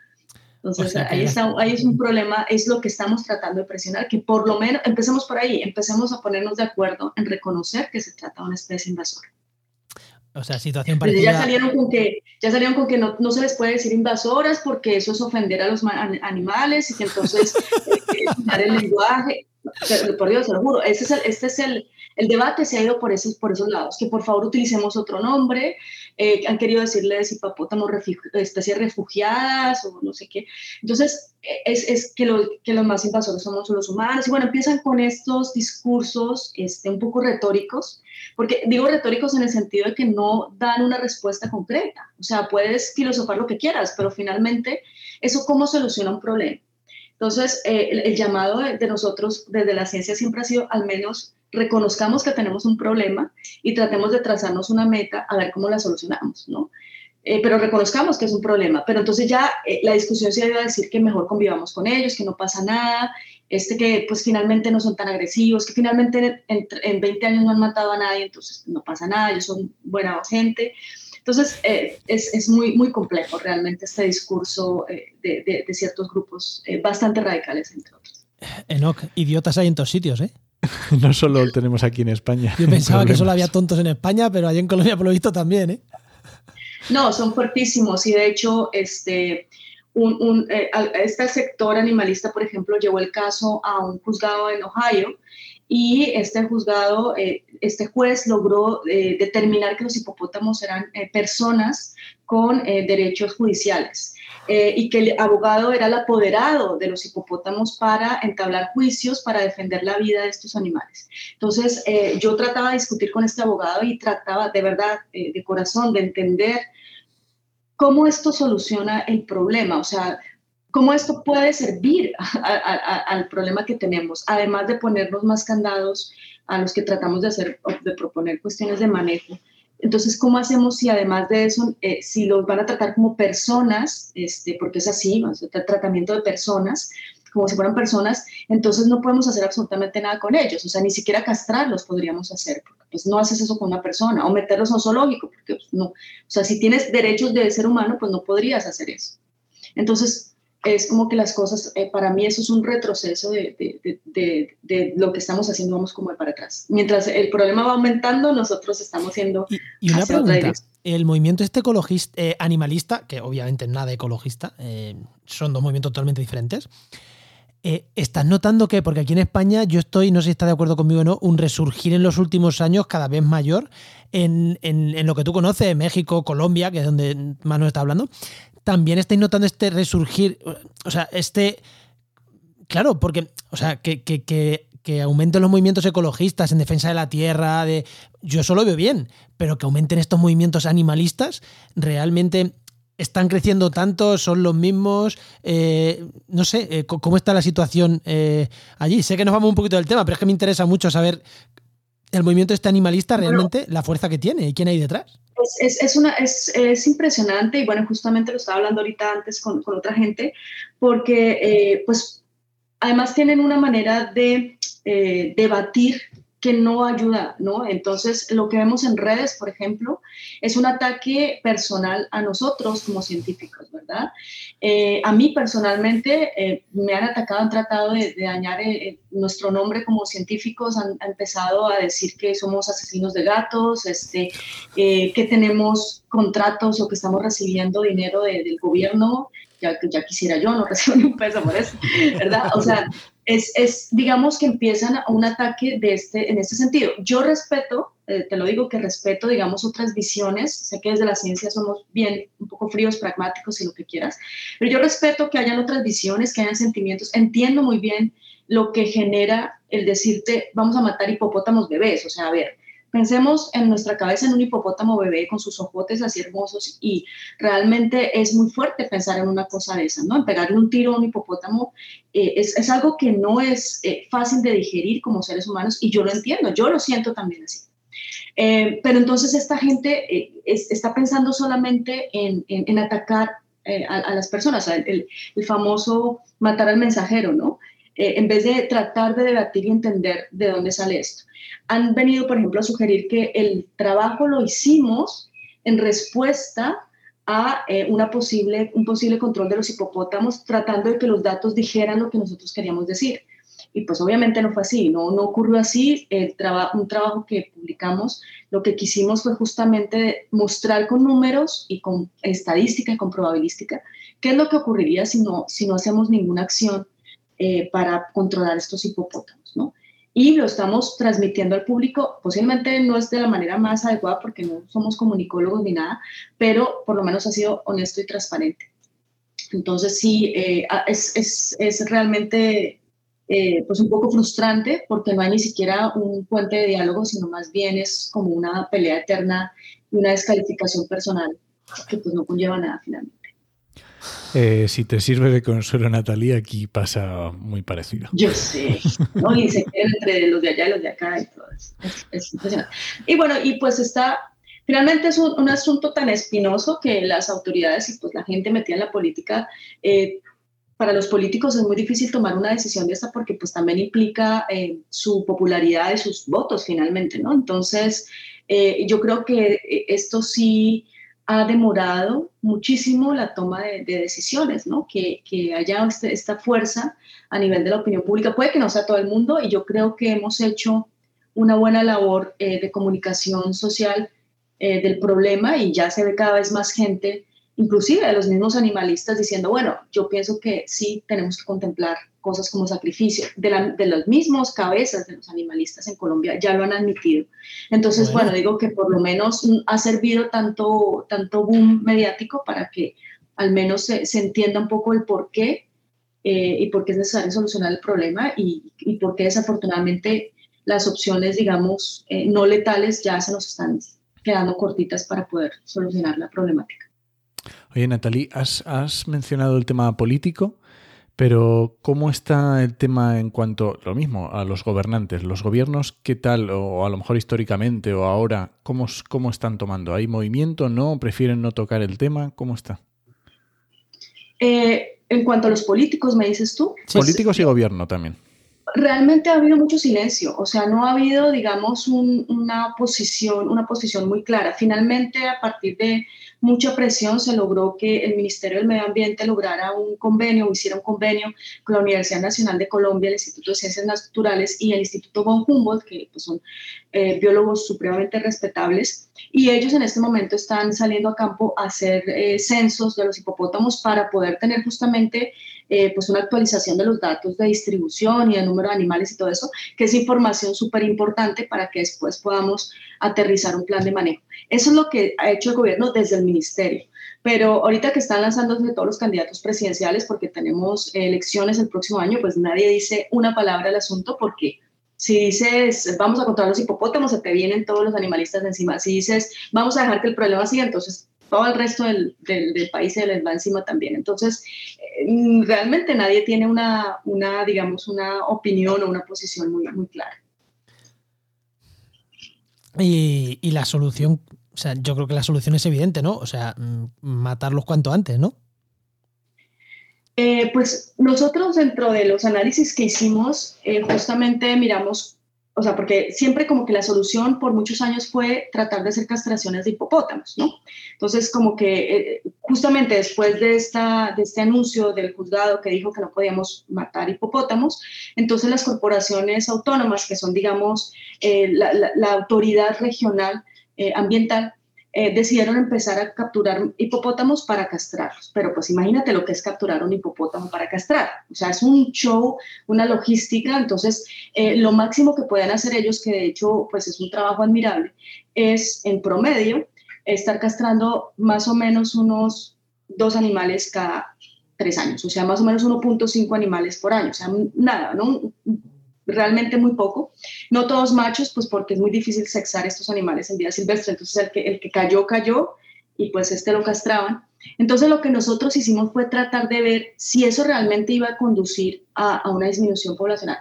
Entonces, ahí, está, ahí es un problema, es lo que estamos tratando de presionar, que por lo menos empecemos por ahí, empecemos a ponernos de acuerdo en reconocer que se trata de una especie invasora. O sea, situación parecida. Ya salieron con que, ya salieron con que no, no, se les puede decir invasoras porque eso es ofender a los animales y que entonces eh, el lenguaje. Por Dios, se lo juro. Este es el, este es el, el debate se ha ido por esos, por esos lados, que por favor utilicemos otro nombre, eh, han querido decirles hipopótamos especies refugiadas o no sé qué. Entonces, es, es que, lo, que, los más invasores somos los humanos. Y bueno, empiezan con estos discursos este, un poco retóricos, porque digo retóricos en el sentido de que no dan una respuesta concreta. O sea, puedes filosofar lo que quieras, pero finalmente, ¿eso cómo soluciona un problema? Entonces, eh, el, el, llamado de, de nosotros desde la ciencia siempre ha sido al menos reconozcamos que tenemos un problema y tratemos de trazarnos una meta a ver cómo la solucionamos, ¿no? Eh, pero reconozcamos que es un problema. Pero entonces ya eh, la discusión se ido a decir que mejor convivamos con ellos, que no pasa nada, este que pues finalmente no son tan agresivos, que finalmente en, en 20 años no han matado a nadie, entonces no pasa nada, ellos son buena gente. Entonces eh, es, es, muy, muy complejo realmente este discurso de, de, de, ciertos grupos bastante radicales, entre otros. Enoch, idiotas hay en todos sitios, ¿eh? no solo lo tenemos aquí en España. Yo pensaba que solo había tontos en España, pero allí en Colombia por lo visto también, ¿eh? No, son fuertísimos y de hecho este, un, un, eh, este sector animalista, por ejemplo, llevó el caso a un juzgado en Ohio y este juzgado, eh, este juez logró eh, determinar que los hipopótamos eran eh, personas con derechos judiciales. Y que el abogado era el apoderado de los hipopótamos para entablar juicios para defender la vida de estos animales. Entonces, yo trataba de discutir con este abogado y trataba de verdad, de corazón, de entender cómo esto soluciona el problema, o sea, cómo esto puede servir a, a, a, al problema que tenemos, además de ponernos más candados a los que tratamos de hacer, de proponer cuestiones de manejo entonces, ¿cómo hacemos si además de eso, eh, si los van a tratar como personas, este, porque es así, ¿no? el tratamiento de personas, como si fueran personas, entonces no podemos hacer absolutamente nada con ellos, o sea, ni siquiera castrarlos podríamos hacer, porque pues no haces eso con una persona, o meterlos a un zoológico, porque pues, no, o sea, si tienes derechos de ser humano, pues no podrías hacer eso. Entonces, es como que las cosas, eh, para mí eso es un retroceso de, de, de, de, lo que estamos haciendo, vamos como de para atrás. Mientras el problema va aumentando, nosotros estamos siendo... Y, y una pregunta, el movimiento este ecologista, eh, animalista, que obviamente nada ecologista, eh, son dos movimientos totalmente diferentes, eh, ¿estás notando que, porque aquí en España yo estoy, no sé si está de acuerdo conmigo o no, un resurgir en los últimos años cada vez mayor en, en, en lo que tú conoces, México, Colombia, que es donde Manu está hablando, también estáis notando este resurgir, o sea, este... Claro, porque, o sea, que, que, que, que aumenten los movimientos ecologistas en defensa de la tierra, de yo eso lo veo bien, pero que aumenten estos movimientos animalistas, realmente están creciendo tanto, son los mismos, eh, no sé, eh, cómo está la situación eh, allí. Sé que nos vamos un poquito del tema, pero es que me interesa mucho saber el movimiento este animalista realmente, la fuerza que tiene y quién hay detrás. Es, es, una, es, es, impresionante y bueno, justamente lo estaba hablando ahorita antes con, con otra gente, porque pues además tienen una manera de debatir que no ayuda, ¿no? Entonces, lo que vemos en redes, por ejemplo, es un ataque personal a nosotros como científicos, ¿verdad? Eh, a mí personalmente eh, me han atacado, han tratado de, dañar eh, nuestro nombre como científicos, han, empezado a decir que somos asesinos de gatos, este, que tenemos contratos o que estamos recibiendo dinero del gobierno ya, ya quisiera yo, no recibo ni un peso por eso, ¿verdad? O sea, es, es, digamos que empiezan un ataque de este, en este sentido. Yo respeto, eh, te lo digo que respeto, digamos, otras visiones, sé que desde la ciencia somos bien, un poco fríos, pragmáticos y lo que quieras, pero yo respeto que hayan otras visiones, que hayan sentimientos, entiendo muy bien lo que genera el decirte, vamos a matar hipopótamos bebés, o sea, a ver, Pensemos en nuestra cabeza en un hipopótamo bebé con sus ojotes así hermosos y realmente es muy fuerte pensar en una cosa de esa, ¿no? En pegarle un tiro a un hipopótamo eh, es, es, algo que no es eh, fácil de digerir como seres humanos y yo lo entiendo, yo lo siento también así. Eh, pero entonces esta gente está pensando solamente en, en, atacar a, las personas, el, famoso matar al mensajero, ¿no? En vez de tratar de debatir y entender de dónde sale esto han venido, por ejemplo, a sugerir que el trabajo lo hicimos en respuesta a eh, una posible, un posible control de los hipopótamos, tratando de que los datos dijeran lo que nosotros queríamos decir. Y pues obviamente no fue así, no, no ocurrió así. El un trabajo que publicamos, lo que quisimos fue justamente mostrar con números y con estadística y con probabilística qué es lo que ocurriría si no, si no hacemos ninguna acción eh, para controlar estos hipopótamos, ¿no? y lo estamos transmitiendo al público. Posiblemente no es de la manera más adecuada porque no somos comunicólogos ni nada, pero por lo menos ha sido honesto y transparente. Entonces sí, eh, es, es, es, realmente eh, pues un poco frustrante porque no hay ni siquiera un puente de diálogo, sino más bien es como una pelea eterna y una descalificación personal que pues no conlleva nada finalmente. Eh, si te sirve de consuelo, Natalia, aquí pasa muy parecido. Yo sé, ¿no? Y se quedan entre los de allá y los de acá y todo eso. Es, impresionante. Y bueno, y pues está, finalmente es un, asunto tan espinoso que las autoridades y pues la gente metida en la política, eh, para los políticos es muy difícil tomar una decisión de esta porque pues también implica eh, su popularidad y sus votos finalmente, ¿no? Entonces, yo creo que esto sí ha demorado muchísimo la toma de, decisiones, ¿no? Que, haya este, esta fuerza a nivel de la opinión pública. Puede que no sea todo el mundo y yo creo que hemos hecho una buena labor eh, de comunicación social eh, del problema y ya se ve cada vez más gente, inclusive de los mismos animalistas, diciendo, bueno, yo pienso que sí tenemos que contemplar cosas como sacrificio, de, la, de los mismos cabezas de los animalistas en Colombia ya lo han admitido. Entonces, bueno, digo que por lo menos ha servido tanto, tanto boom mediático para que al menos se, se entienda un poco el por qué eh, y por qué es necesario solucionar el problema y, y por qué desafortunadamente las opciones, digamos, eh, no letales ya se nos están quedando cortitas para poder solucionar la problemática. Oye, Natalie, has, has mencionado el tema político. Pero, ¿cómo está el tema en cuanto, lo mismo, a los gobernantes? ¿Los gobiernos qué tal, o a lo mejor históricamente o ahora, cómo, cómo están tomando? ¿Hay movimiento? ¿No? ¿Prefieren no tocar el tema? ¿Cómo está? Eh, en cuanto a los políticos, ¿me dices tú? Políticos y gobierno también. Realmente ha habido mucho silencio, o sea, no ha habido, digamos, una, posición, una posición muy clara. Finalmente, a partir de mucha presión se logró que el Ministerio del Medio Ambiente lograra un convenio o hiciera un convenio con la Universidad Nacional de Colombia, el Instituto de Ciencias Naturales y el Instituto von Humboldt, que pues, son eh, biólogos supremamente respetables, y ellos en este momento están saliendo a campo a hacer eh, censos de los hipopótamos para poder tener justamente eh, pues una actualización de los datos de distribución y de número de animales y todo eso, que es información súper importante para que después podamos aterrizar un plan de manejo. Eso es lo que ha hecho el gobierno desde el ministerio. Pero ahorita que están lanzándose todos los candidatos presidenciales, porque tenemos elecciones el próximo año, pues nadie dice una palabra al asunto porque Si dices, vamos a controlar los hipopótamos, se te vienen todos los animalistas encima. Si dices, vamos a dejar que el problema siga, entonces todo el resto del, del, país se les va encima también. Entonces, eh, realmente nadie tiene una, una, digamos, una opinión o una posición muy, muy clara. Y, y, la solución, o sea, yo creo que la solución es evidente, ¿no? O sea, mm, matarlos cuanto antes, ¿no? Eh, pues nosotros dentro de los análisis que hicimos, eh, justamente miramos, o sea, porque siempre como que la solución por muchos años fue tratar de hacer castraciones de hipopótamos, ¿no? Entonces, como que eh, justamente después de, esta, de este anuncio del juzgado que dijo que no podíamos matar hipopótamos, entonces las corporaciones autónomas, que son, digamos, la, la, autoridad regional ambiental, eh, decidieron empezar a capturar hipopótamos para castrarlos. Pero pues imagínate lo que es capturar un hipopótamo para castrar. O sea, es un show, una logística. Entonces, eh, lo máximo que pueden hacer ellos, que de hecho pues es un trabajo admirable, es en promedio estar castrando más o menos unos dos animales cada tres años. O sea, más o menos 1.5 animales por año. O sea, nada, ¿no? Realmente muy poco. No todos machos, pues porque es muy difícil sexar estos animales en vida silvestre. Entonces el que, el que cayó, cayó y pues este lo castraban. Entonces lo que nosotros hicimos fue tratar de ver si eso realmente iba a conducir a, a una disminución poblacional.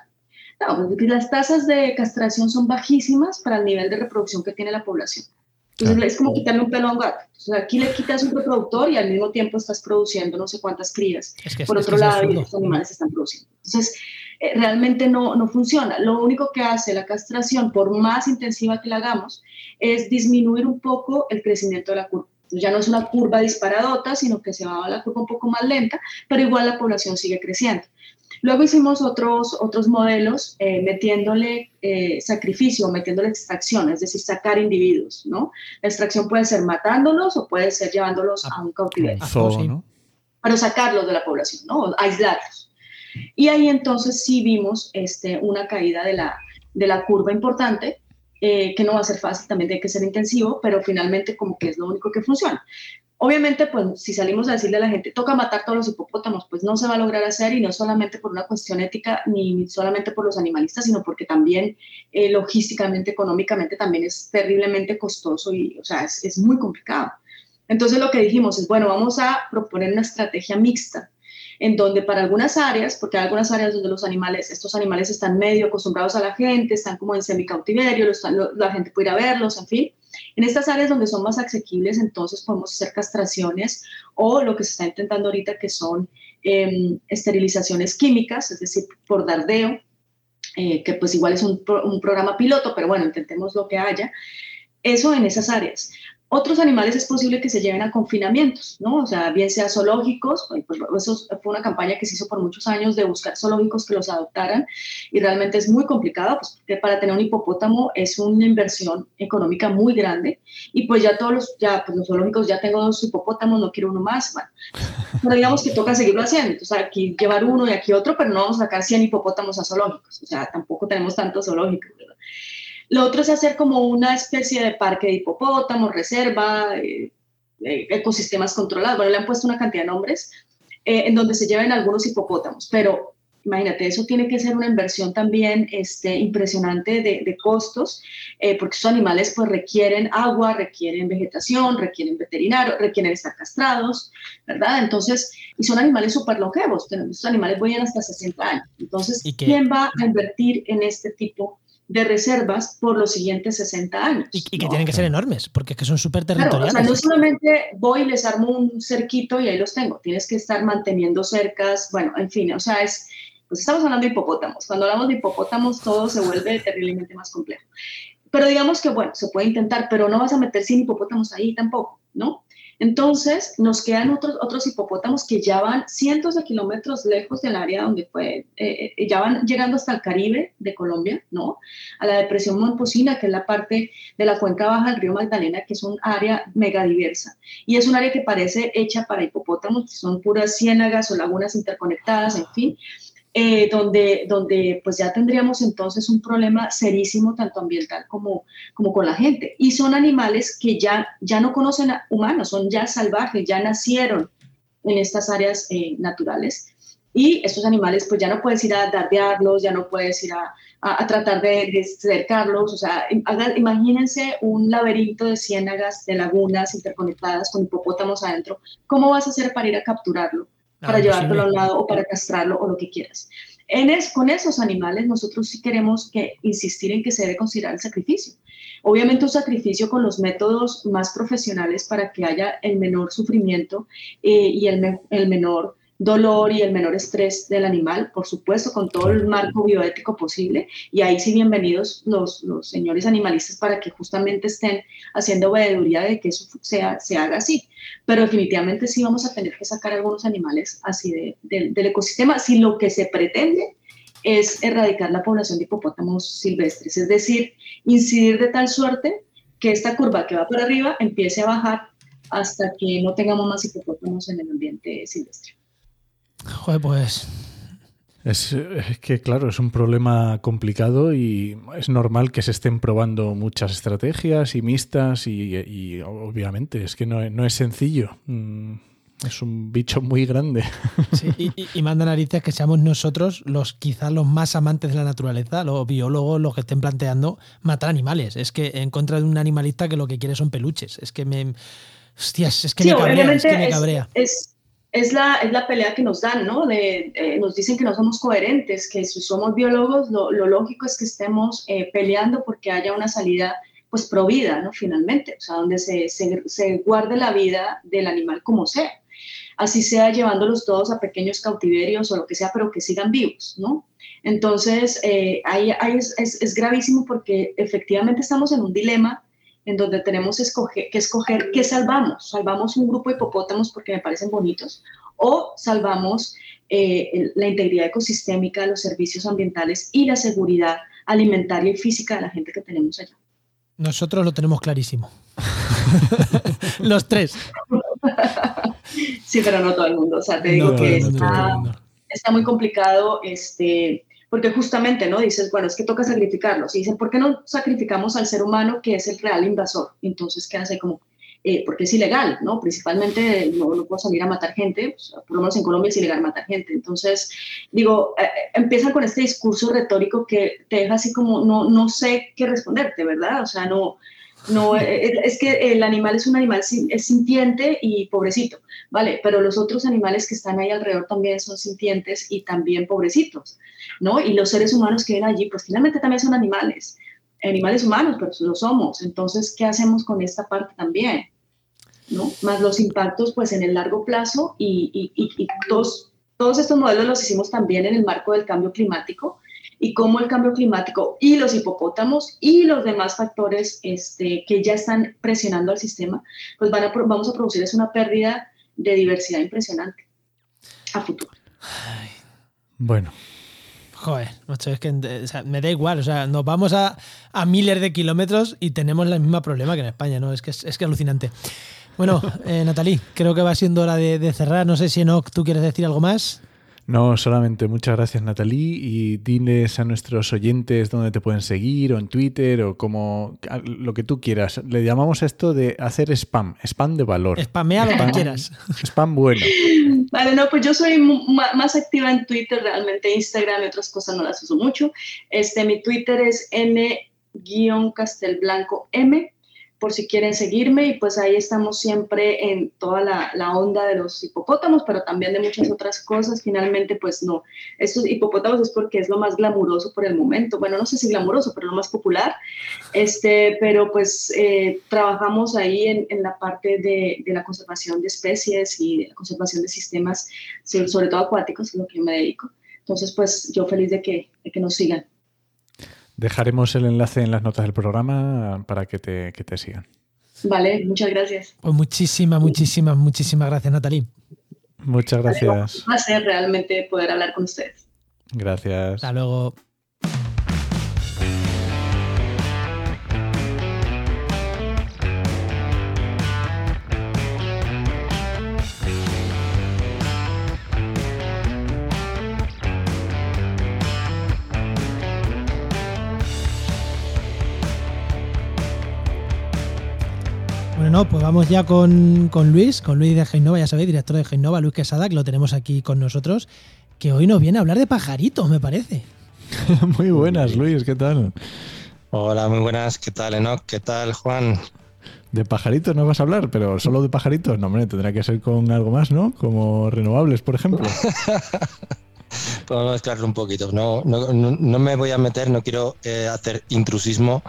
No, porque las tasas de castración son bajísimas para el nivel de reproducción que tiene la población. Entonces es como quitarle un pelo a un gato. aquí le quitas un reproductor y al mismo tiempo estás produciendo no sé cuántas crías. Por otro lado, los animales están produciendo. Entonces, realmente no, no funciona. Lo único que hace la castración, por más intensiva que la hagamos, es disminuir un poco el crecimiento de la curva. Ya no es una curva disparadota, sino que se va a la curva un poco más lenta, pero igual la población sigue creciendo. Luego hicimos otros, otros modelos eh, metiéndole eh, sacrificio, metiéndole extracción, es decir, sacar individuos, ¿no? La extracción puede ser matándolos o puede ser llevándolos a un cautiverio. ¿no? Pero sacarlos de la población, ¿no? Aislarlos. Y ahí entonces sí vimos este, una caída de la, de la curva importante, eh, que no va a ser fácil, también tiene que ser intensivo, pero finalmente como que es lo único que funciona. Obviamente, pues si salimos a decirle a la gente, toca matar todos los hipopótamos, pues no se va a lograr hacer y no solamente por una cuestión ética ni solamente por los animalistas, sino porque también eh, logísticamente, económicamente también es terriblemente costoso y, o sea, es, es muy complicado. Entonces lo que dijimos es, bueno, vamos a proponer una estrategia mixta en donde para algunas áreas, porque hay algunas áreas donde los animales, estos animales están medio acostumbrados a la gente, están como en semicautiverio, la gente puede ir a verlos, en fin. En estas áreas donde son más asequibles, entonces podemos hacer castraciones o lo que se está intentando ahorita que son em, esterilizaciones químicas, es decir, por dardeo, eh, que pues igual es un, un programa piloto, pero bueno, intentemos lo que haya. Eso en esas áreas. Otros animales es posible que se lleven a confinamientos, ¿no? O sea, bien sea zoológicos, pues eso fue una campaña que se hizo por muchos años de buscar zoológicos que los adoptaran y realmente es muy complicado, pues porque para tener un hipopótamo es una inversión económica muy grande y pues ya todos los, ya, pues los zoológicos, ya tengo dos hipopótamos, no quiero uno más, bueno, pero digamos que toca seguirlo haciendo, entonces aquí llevar uno y aquí otro, pero no vamos a sacar 100 hipopótamos a zoológicos, o sea, tampoco tenemos tantos zoológicos, ¿verdad? Lo otro es hacer como una especie de parque de hipopótamos, reserva, eh, eh, ecosistemas controlados. Bueno, le han puesto una cantidad de nombres eh, en donde se lleven algunos hipopótamos, pero imagínate, eso tiene que ser una inversión también este, impresionante de, costos, porque esos animales pues requieren agua, requieren vegetación, requieren veterinario, requieren estar castrados, ¿verdad? Entonces, y son animales súper longevos, estos animales viven hasta 60 años. Entonces, ¿quién va a invertir en este tipo de reservas por los siguientes 60 años. Y, que tienen que ser enormes, porque es que son súper territoriales. o sea, no solamente voy y les armo un cerquito y ahí los tengo, tienes que estar manteniendo cercas, bueno, en fin, o sea, es, pues estamos hablando de hipopótamos. Cuando hablamos de hipopótamos todo se vuelve terriblemente más complejo. Pero digamos que, bueno, se puede intentar, pero no vas a meter sin hipopótamos ahí tampoco, ¿no? Entonces, nos quedan otros, otros hipopótamos que ya van cientos de kilómetros lejos del área donde fue, eh, eh, ya van llegando hasta el Caribe de Colombia, ¿no? A la depresión Momposina, que es la parte de la cuenca baja del río Magdalena, que es un área megadiversa. Y es un área que parece hecha para hipopótamos, que son puras ciénagas o lagunas interconectadas, en fin. Eh, donde, donde pues ya tendríamos entonces un problema serísimo tanto ambiental como, como con la gente. Y son animales que ya, ya no conocen a humanos, son ya salvajes, ya nacieron en estas áreas eh, naturales. Y estos animales, pues ya no puedes ir a dardearlos, ya no puedes ir a, a, tratar de, de, cercarlos. O sea, imagínense un laberinto de ciénagas, de lagunas interconectadas con hipopótamos adentro. ¿Cómo vas a hacer para ir a capturarlo? Para llevártelo a un lado o para castrarlo o lo que quieras. En es, con esos animales nosotros sí queremos que insistir en que se debe considerar el sacrificio. Obviamente un sacrificio con los métodos más profesionales para que haya el menor sufrimiento eh, y el, el menor dolor y el menor estrés del animal, por supuesto, con todo el marco bioético posible. Y ahí sí, bienvenidos los, los señores animalistas para que justamente estén haciendo veeduría de que eso sea, se haga así. Pero definitivamente sí vamos a tener que sacar algunos animales así del ecosistema si lo que se pretende es erradicar la población de hipopótamos silvestres, es decir, incidir de tal suerte que esta curva que va para arriba empiece a bajar hasta que no tengamos más hipopótamos en el ambiente silvestre. Joder, pues. Es, que, claro, es un problema complicado y es normal que se estén probando muchas estrategias y mixtas y, obviamente es que no, no, es sencillo. Mm, es un bicho muy grande. Sí, y, y, manda narices que seamos nosotros los quizás los más amantes de la naturaleza, los biólogos, los que estén planteando matar animales. Es que en contra de un animalista que lo que quiere son peluches. Es que me... Hostias, es que me cabrea. Es que me cabrea es la, es la pelea que nos dan, ¿no? De, eh, nos dicen que no somos coherentes, que si somos biólogos, lo, lógico es que estemos eh, peleando porque haya una salida, pues, provida, ¿no? Finalmente, o sea, donde se, se, guarde la vida del animal como sea. Así sea llevándolos todos a pequeños cautiverios o lo que sea, pero que sigan vivos, ¿no? Entonces, eh, ahí, es, es, es gravísimo porque efectivamente estamos en un dilema en donde tenemos que escoger qué salvamos. Salvamos un grupo de hipopótamos porque me parecen bonitos o salvamos eh, la integridad ecosistémica, los servicios ambientales y la seguridad alimentaria y física de la gente que tenemos allá. Nosotros lo tenemos clarísimo. los tres. sí, pero no todo el mundo. O sea, te digo que está, está, muy complicado este, porque justamente, ¿no? Dices, bueno, es que toca sacrificarlos. Y dicen, ¿por qué no sacrificamos al ser humano que es el real invasor? Entonces, ¿qué hace como? Eh, porque es ilegal, ¿no? Principalmente no, no puedo salir a matar gente, pues, por lo menos en Colombia es ilegal matar gente. Entonces, digo, eh, empiezan con este discurso retórico que te deja así como, no, no sé qué responderte, ¿verdad? O sea, no, no, eh, es que el animal es un animal es sintiente y pobrecito, ¿vale? Pero los otros animales que están ahí alrededor también son sintientes y también pobrecitos, ¿no? Y los seres humanos que ven allí, pues finalmente también son animales, animales humanos, pero lo somos. Entonces, ¿qué hacemos con esta parte también? ¿No? Más los impactos, pues en el largo plazo y, y, todos, todos estos modelos los hicimos también en el marco del cambio climático y cómo el cambio climático y los hipopótamos y los demás factores este, que ya están presionando al sistema, pues van a, vamos a producir es una pérdida de diversidad impresionante a futuro. Bueno. Joder, es que me da igual, o sea, nos vamos a, a, miles de kilómetros y tenemos el mismo problema que en España, ¿no? Es que es, que alucinante. Bueno, eh, Natalie, creo que va siendo hora de, de cerrar. No sé si Enoch, tú quieres decir algo más. No, solamente muchas gracias Natalie y diles a nuestros oyentes dónde te pueden seguir o en Twitter o como lo que tú quieras. Le llamamos esto de hacer spam, spam de valor. Spamea lo que quieras. Spam bueno. Vale, no, pues yo soy más activa en Twitter, realmente Instagram y otras cosas no las uso mucho. Este, mi Twitter es n-castelblanco m por si quieren seguirme y pues ahí estamos siempre en toda la, la, onda de los hipopótamos, pero también de muchas otras cosas. Finalmente, pues no, estos hipopótamos es porque es lo más glamuroso por el momento. Bueno, no sé si glamuroso, pero lo más popular. Este, pero pues eh, trabajamos ahí en, en la parte de, de, la conservación de especies y de la conservación de sistemas, sobre todo acuáticos, es lo que yo me dedico. Entonces, pues yo feliz de que, de que nos sigan. Dejaremos el enlace en las notas del programa para que te, que te sigan. Vale, muchas gracias. Pues muchísimas, muchísimas, muchísimas gracias, Natalie. Muchas gracias. Un placer realmente poder hablar con ustedes. Gracias. Hasta luego. Bueno, pues vamos ya con, Luis, con Luis de Geinova, ya sabéis, director de Geinova, Luis Quesada, que lo tenemos aquí con nosotros. que hoy nos viene a hablar de pajaritos, me parece. muy buenas, Luis, ¿qué tal? Hola, muy buenas, ¿qué tal, Enoch? ¿Qué tal, Juan? De pajaritos no vas a hablar, pero solo de pajaritos, no, hombre, tendrá que ser con algo más, ¿no? Como renovables, por ejemplo. Podemos mezclarlo un poquito. No, no, no, me voy a meter, no quiero eh, hacer intrusismo.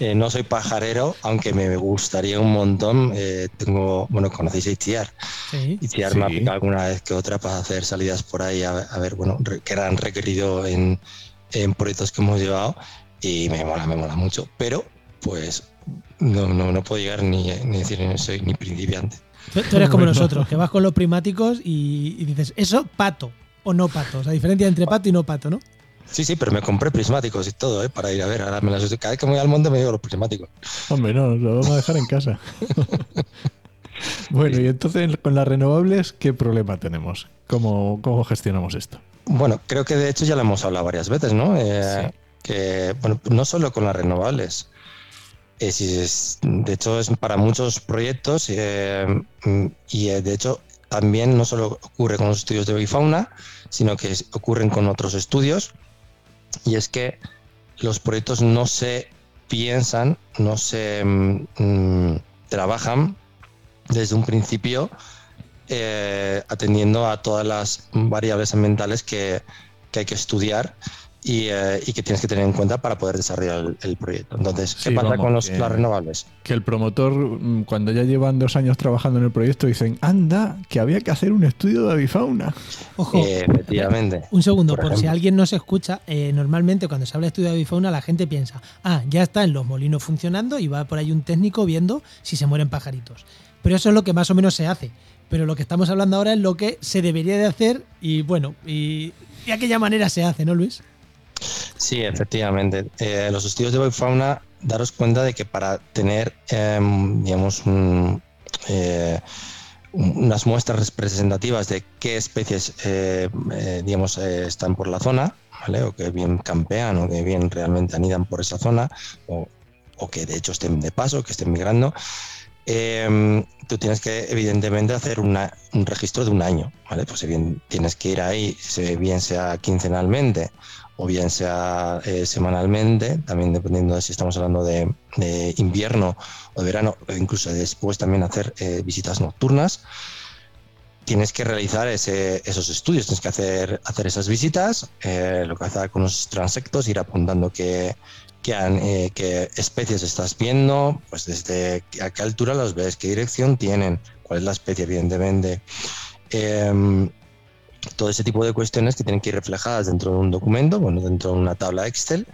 Eh, no soy pajarero, aunque me gustaría un montón. Eh, tengo, bueno, conocéis a Itziar. Sí. Itziar me ha picado alguna vez que otra para hacer salidas por ahí, a, ver, bueno, que eran requerido en, en proyectos que hemos llevado y me mola, me mola mucho. Pero, pues, no, no, no puedo llegar ni, ni decir que soy ni principiante. Tú eres como nosotros, que vas con los primáticos y, y dices, eso, pato o no pato. La diferencia entre pato y no pato, ¿no? Sí, sí, pero me compré prismáticos y todo, ¿eh? Para ir a ver. Ahora me las, cada vez que me voy al monte me digo los prismáticos. Hombre, no, lo vamos a dejar en casa. bueno, y entonces con las renovables, ¿qué problema tenemos? ¿Cómo, ¿Cómo gestionamos esto? Bueno, creo que de hecho ya lo hemos hablado varias veces, ¿no? Eh, que, bueno, no solo con las renovables. Es, de hecho, es para muchos proyectos eh, y de hecho también no solo ocurre con los estudios de bifauna, sino que ocurren con otros estudios. Y es que los proyectos no se piensan, no se mm, trabajan desde un principio eh, atendiendo a todas las variables ambientales que, que hay que estudiar eh, y, que tienes que tener en cuenta para poder desarrollar el, proyecto. Entonces, ¿qué pasa con los, las renovables? Que el promotor, mm, cuando ya llevan dos años trabajando en el proyecto, dicen, anda, que había que hacer un estudio de avifauna. Ojo, efectivamente. Un segundo, por, si alguien no se escucha, eh, normalmente cuando se habla de estudio de avifauna, la gente piensa, ah, ya están los molinos funcionando y va por ahí un técnico viendo si se mueren pajaritos. Pero eso es lo que más o menos se hace. Pero lo que estamos hablando ahora es lo que se debería de hacer y bueno, y de aquella manera se hace, ¿no, Luis? Sí, efectivamente. Eh, los estudios de fauna, daros cuenta de que para tener, em, digamos, eh, unas muestras representativas de qué especies, eh, digamos, están por la zona, ¿vale? O que bien campean o que bien realmente anidan por esa zona, o, que de hecho estén de paso, que estén migrando, em, tú tienes que evidentemente hacer un registro de un año, ¿vale? Pues bien tienes que ir ahí, bien sea quincenalmente o bien sea eh, semanalmente, también dependiendo de si estamos hablando de, invierno o de verano, o incluso después también hacer eh, visitas nocturnas. Tienes que realizar esos estudios, tienes que hacer, hacer esas visitas, eh, lo que hace con los transectos, ir apuntando qué, qué, qué especies estás viendo, pues desde a qué altura los ves, qué dirección tienen, cuál es la especie, evidentemente. Em, todo ese tipo de cuestiones que tienen que ir reflejadas dentro de un documento, bueno, dentro de una tabla Excel,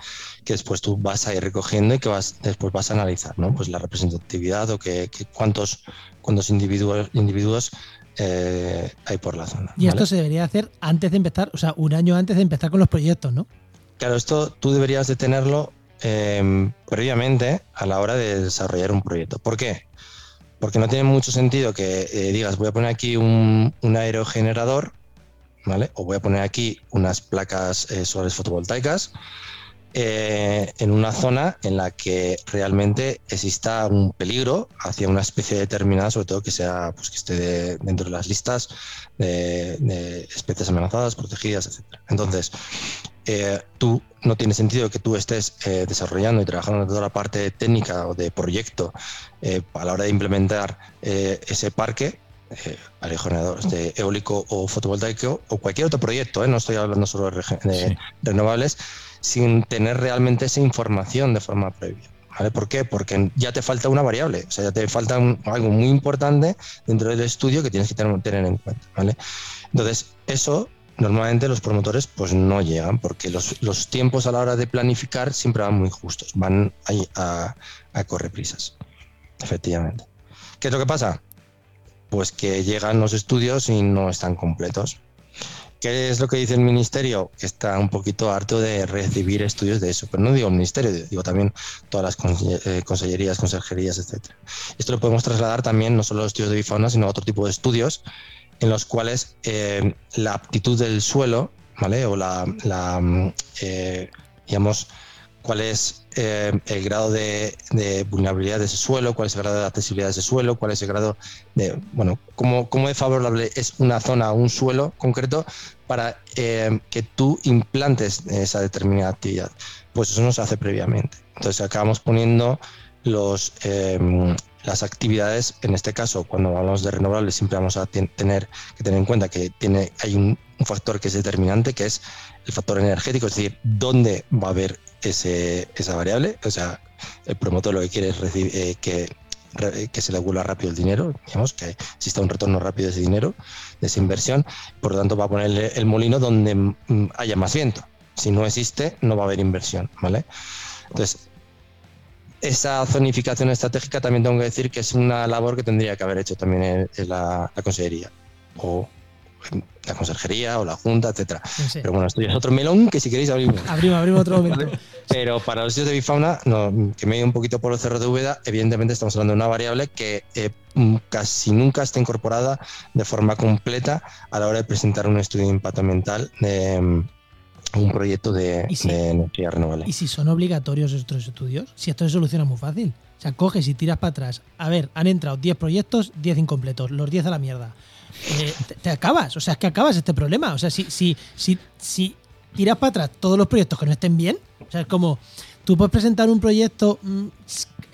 que después tú vas a ir recogiendo y que vas, después vas a analizar, ¿no? Pues la representatividad o que, cuántos, cuántos individuos, individuos eh, hay por la zona. Y esto se debería hacer antes de empezar, o sea, un año antes de empezar con los proyectos, ¿no? Claro, esto tú deberías de tenerlo em, previamente a la hora de desarrollar un proyecto. ¿Por qué? Porque no tiene mucho sentido que eh, digas, voy a poner aquí un, un aerogenerador o voy a poner aquí unas placas eh, solares fotovoltaicas eh, en una zona en la que realmente exista un peligro hacia una especie determinada, sobre todo que sea, pues que esté dentro de las listas de, especies amenazadas, protegidas, etc. Entonces, eh, tú no tiene sentido que tú estés desarrollando y trabajando en toda la parte técnica o de proyecto a la hora de implementar ese parque eh, de eólico o fotovoltaico o cualquier otro proyecto, ¿eh? no estoy hablando solo de, renovables, sin tener realmente esa información de forma previa. ¿Vale? ¿Por qué? Porque ya te falta una variable, o sea, ya te falta algo muy importante dentro del estudio que tienes que tener, en cuenta. ¿vale? Entonces, eso normalmente los promotores pues no llegan porque los, tiempos a la hora de planificar siempre van muy justos, van ahí a, a correprisas, efectivamente. ¿Qué es lo que pasa? Pues que llegan los estudios y no están completos. ¿Qué es lo que dice el ministerio? Que está un poquito harto de recibir estudios de eso, pero no digo el ministerio, digo también todas las eh, consellerías, consejerías, etc. Esto lo podemos trasladar también no solo a los estudios de bifauna, sino a otro tipo de estudios en los cuales eh, la aptitud del suelo, ¿vale? O la, mm, eh, digamos, cuál es eh, el grado de, vulnerabilidad de ese suelo, cuál es el grado de accesibilidad de ese suelo, cuál es el grado de, bueno, cómo, de favorable es una zona o un suelo concreto para eh, que tú implantes esa determinada actividad. Pues eso no se hace previamente. Entonces acabamos poniendo los, em, las actividades, en este caso, cuando hablamos de renovables, siempre vamos a tener que tener en cuenta que tiene, hay un, factor que es determinante, que es el factor energético, es decir, dónde va a haber esa variable. O sea, el promotor lo que quiere es recibir, eh, que, se le vuelva rápido el dinero, digamos, que exista un retorno rápido de ese dinero, de esa inversión. Por lo tanto, va a poner el molino donde mm, haya más viento. Si no existe, no va a haber inversión, ¿vale? Entonces, esa zonificación estratégica también tengo que decir que es una labor que tendría que haber hecho también en, la, Consejería o la Consejería o la Junta, etcétera. Pero bueno, esto ya es otro melón que si queréis abrimos. Abrimos, abrimos otro momento. Pero para los sitios de bifauna, que me un poquito por el cerro de Úbeda, evidentemente estamos hablando de una variable que eh, casi nunca está incorporada de forma completa a la hora de presentar un estudio de impacto ambiental de un proyecto de, energía renovable. ¿Y si son obligatorios estos estudios? Si esto se soluciona muy fácil. O sea, coges y tiras para atrás. A ver, han entrado 10 proyectos, 10 incompletos, los 10 a la mierda. Eh, te, acabas, o sea, es que acabas este problema. O sea, si, si, si, si tiras para atrás todos los proyectos que no estén bien, o sea, es como, tú puedes presentar un proyecto mm,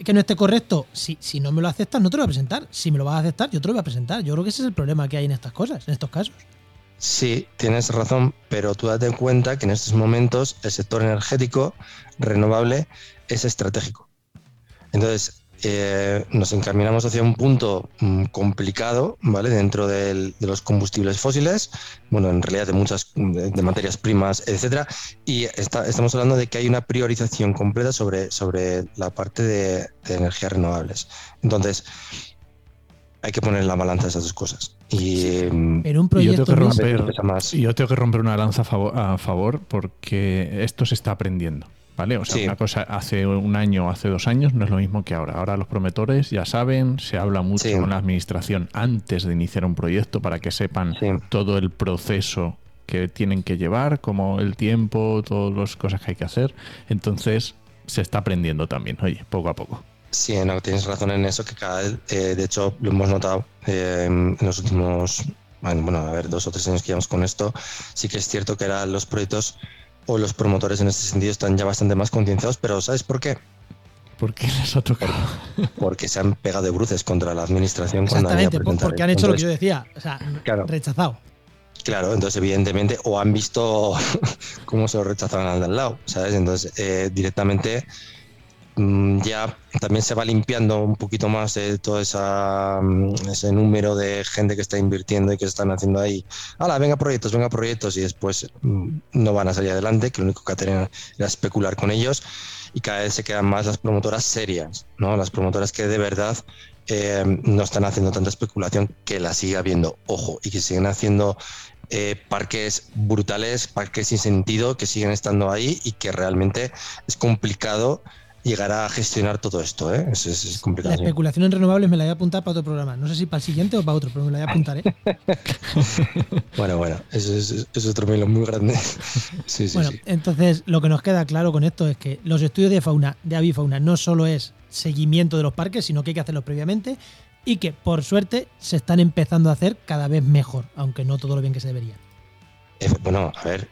que no esté correcto, si, si no me lo aceptas, no te lo voy a presentar. Si me lo vas a aceptar, yo te lo voy a presentar. Yo creo que ese es el problema que hay en estas cosas, en estos casos. Sí, tienes razón, pero tú date cuenta que en estos momentos el sector energético renovable es estratégico. Entonces, eh, nos encaminamos hacia un punto mm, complicado, ¿vale? Dentro de los combustibles fósiles, bueno, en realidad de muchas de, materias primas, etcétera, y estamos hablando de que hay una priorización completa sobre, sobre la parte de, de energías renovables. Entonces, hay que poner en la balanza esas dos cosas. Y, mm, un proyecto yo tengo que romper, más. yo tengo que romper una lanza a favor, porque esto se está aprendiendo. ¿Vale? O sea, una cosa hace un año, hace dos años, no es lo mismo que ahora. Ahora los promotores ya saben, se habla mucho con la administración antes de iniciar un proyecto para que sepan todo el proceso que tienen que llevar, como el tiempo, todas las cosas que hay que hacer. Entonces, se está aprendiendo también, oye, poco a poco. Sí, no, tienes razón en eso, que cada vez, eh, de hecho, lo hemos notado eh, en los últimos, bueno, a ver, dos o tres años que llevamos con esto, sí que es cierto que eran los proyectos o los promotores en este sentido están ya bastante más concienciados, pero ¿sabes por qué? ¿Por qué les ha tocado? Porque se han pegado de bruces contra la administración Exactamente, porque han hecho lo que yo decía, o sea, rechazado. Claro, entonces evidentemente o han visto cómo se lo rechazaban al de al lado, ¿sabes? Entonces eh, directamente ya también se va limpiando un poquito más de todo esa, mm, ese número de gente que está invirtiendo y que están haciendo ahí. ¡Hala, venga proyectos, venga proyectos! Y después mm, no van a salir adelante, que lo único que tener era especular con ellos. Y cada vez se quedan más las promotoras serias, ¿no? Las promotoras que de verdad eh, no están haciendo tanta especulación, que la sigue habiendo, ojo, y que siguen haciendo eh, parques brutales, parques sin sentido, que siguen estando ahí y que realmente es complicado llegar a gestionar todo esto. ¿eh? Es, complicado. La especulación en renovables me la voy a apuntar para otro programa. No sé si para el siguiente o para otro, pero me la voy a apuntar. ¿eh? bueno, bueno, eso es, otro melón muy grande. sí, bueno, entonces lo que nos queda claro con esto es que los estudios de fauna, de avifauna, no solo es seguimiento de los parques, sino que hay que hacerlos previamente y que por suerte se están empezando a hacer cada vez mejor, aunque no todo lo bien que se debería. Eh, bueno, a ver,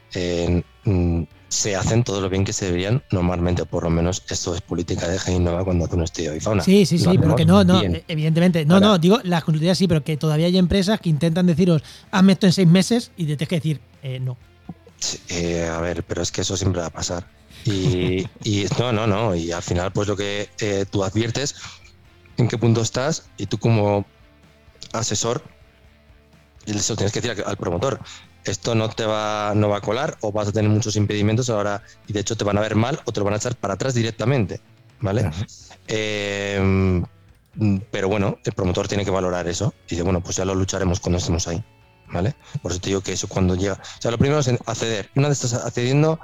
mm, se hacen todo lo bien que se deberían normalmente, por lo menos esto es política de Genova cuando hace un estudio de fauna. Sí, sí, sí, pero que no, no, evidentemente, no, no, digo, las consultorías sí, pero que todavía hay empresas que intentan deciros, hazme esto en seis meses y te tienes que decir, eh, no. Eh, a ver, pero es que eso siempre va a pasar. Y, no, no, no, y al final pues lo que eh, tú adviertes en qué punto estás y tú como asesor, eso tienes que decir al promotor, esto no te va, no va a colar o vas a tener muchos impedimentos ahora y de hecho te van a ver mal o te lo van a echar para atrás directamente, ¿vale? Eh, pero bueno, el promotor tiene que valorar eso y dice, bueno, pues ya lo lucharemos cuando estemos ahí, ¿vale? Por eso te digo que eso cuando llega, o sea, lo primero es acceder. Una vez estás accediendo,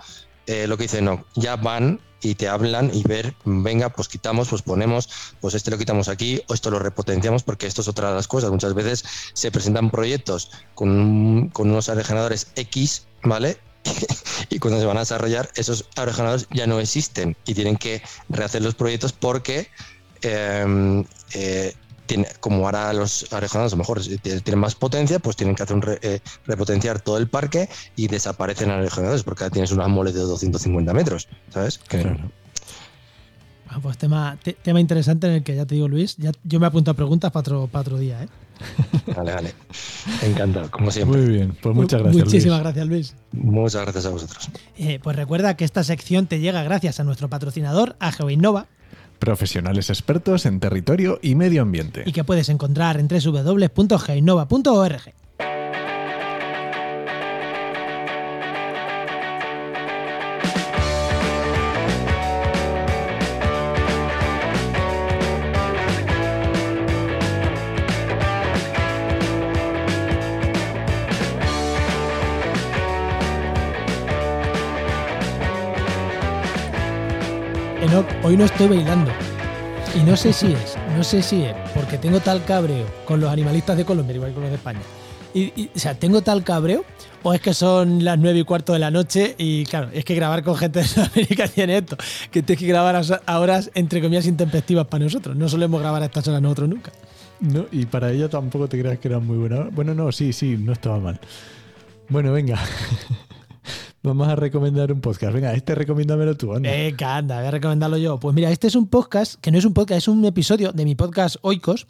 eh, lo que dice, no, ya van y te hablan y ver, venga, pues quitamos, pues ponemos, pues este lo quitamos aquí o esto lo repotenciamos porque esto es otra de las cosas. Muchas veces se presentan proyectos con, con unos aerogeneradores X, ¿vale? y cuando se van a desarrollar, esos aerogeneradores ya no existen y tienen que rehacer los proyectos porque em, eh, como ahora los aerogeneradores a lo mejor tienen más potencia, pues tienen que hacer un eh, repotenciar todo el parque y desaparecen aerogeneradores porque ahora tienes unas moles de 250 metros, ¿sabes? Ah, pues tema, tema interesante en el que ya te digo, Luis, ya, yo me apunto a preguntas para otro, para otro día, ¿eh? Vale, vale. Encantado, como siempre. Muy bien, pues muchas gracias. Muchísimas gracias, Luis. Muchas gracias a vosotros. Eh, pues recuerda que esta sección te llega gracias a nuestro patrocinador, a GeoInnova. Profesionales expertos en territorio y medio ambiente. Y que puedes encontrar en www.geoinnova.org. hoy no estoy bailando. Y no sé si es, no sé si es, porque tengo tal cabreo con los animalistas de Colombia, igual que con los de España. Y, o sea, tengo tal cabreo, o es que son las nueve y cuarto de la noche y claro, es que grabar con gente de Sudamérica tiene esto, que tienes que grabar a horas entre comillas intempestivas para nosotros. No solemos grabar a estas horas nosotros nunca. No, y para ella tampoco te creas que era muy buena. Bueno, no, sí, sí, no estaba mal. Bueno, venga. Vamos a recomendar un podcast. Venga, este recomiéndamelo tú. Anda. Venga, anda, voy a recomendarlo yo. Pues mira, este es un podcast, que no es un podcast, es un episodio de mi podcast Oikos,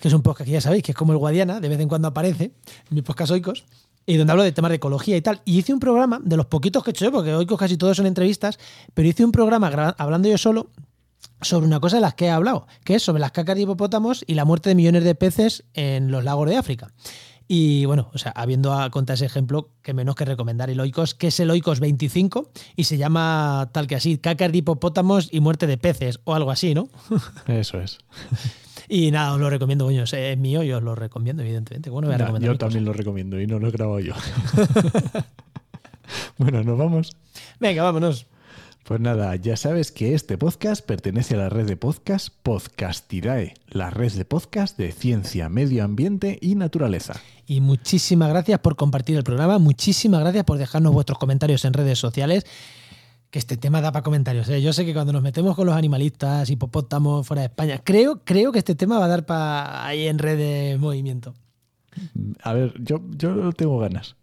que es un podcast que ya sabéis, que es como el Guadiana, de vez en cuando aparece, mi podcast Oikos, y donde hablo de temas de ecología y tal. Y hice un programa, de los poquitos que he hecho yo, porque Oikos casi todos son entrevistas, pero hice un programa hablando yo solo sobre una cosa de las que he hablado, que es sobre las cacas de hipopótamos y la muerte de millones de peces en los lagos de África. Y bueno, o sea, habiendo a contar ese ejemplo, que menos que recomendar el Oikos, que es el Oikos 25 y se llama tal que así, caca de hipopótamos y muerte de peces o algo así, ¿no? Eso es. Y nada, os lo recomiendo, coño, es mío y os lo recomiendo, evidentemente. Bueno, voy a yo también lo recomiendo y no lo he grabado yo. bueno, nos vamos. Venga, vámonos. Pues nada, ya sabes que este podcast pertenece a la red de podcast Podcastirae, la red de podcast de ciencia, medio ambiente y naturaleza. Y muchísimas gracias por compartir el programa, muchísimas gracias por dejarnos vuestros comentarios en redes sociales. Que este tema da para comentarios. ¿eh? Yo sé que cuando nos metemos con los animalistas, hipopótamos fuera de España, creo, creo que este tema va a dar para ahí en redes movimiento. A ver, yo, yo tengo ganas.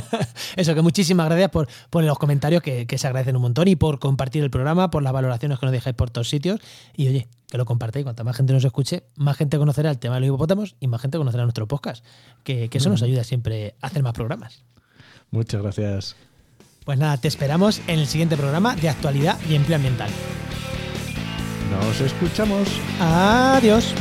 Eso, que muchísimas gracias por, por los comentarios que, se agradecen un montón y por compartir el programa, por las valoraciones que nos dejáis por todos sitios. Y oye, que lo compartáis. Cuanta más gente nos escuche, más gente conocerá el tema de los hipopótamos y más gente conocerá nuestro podcast. Que, eso nos ayuda siempre a hacer más programas. Muchas gracias. Pues nada, te esperamos en el siguiente programa de actualidad y empleo ambiental. Nos escuchamos. Adiós.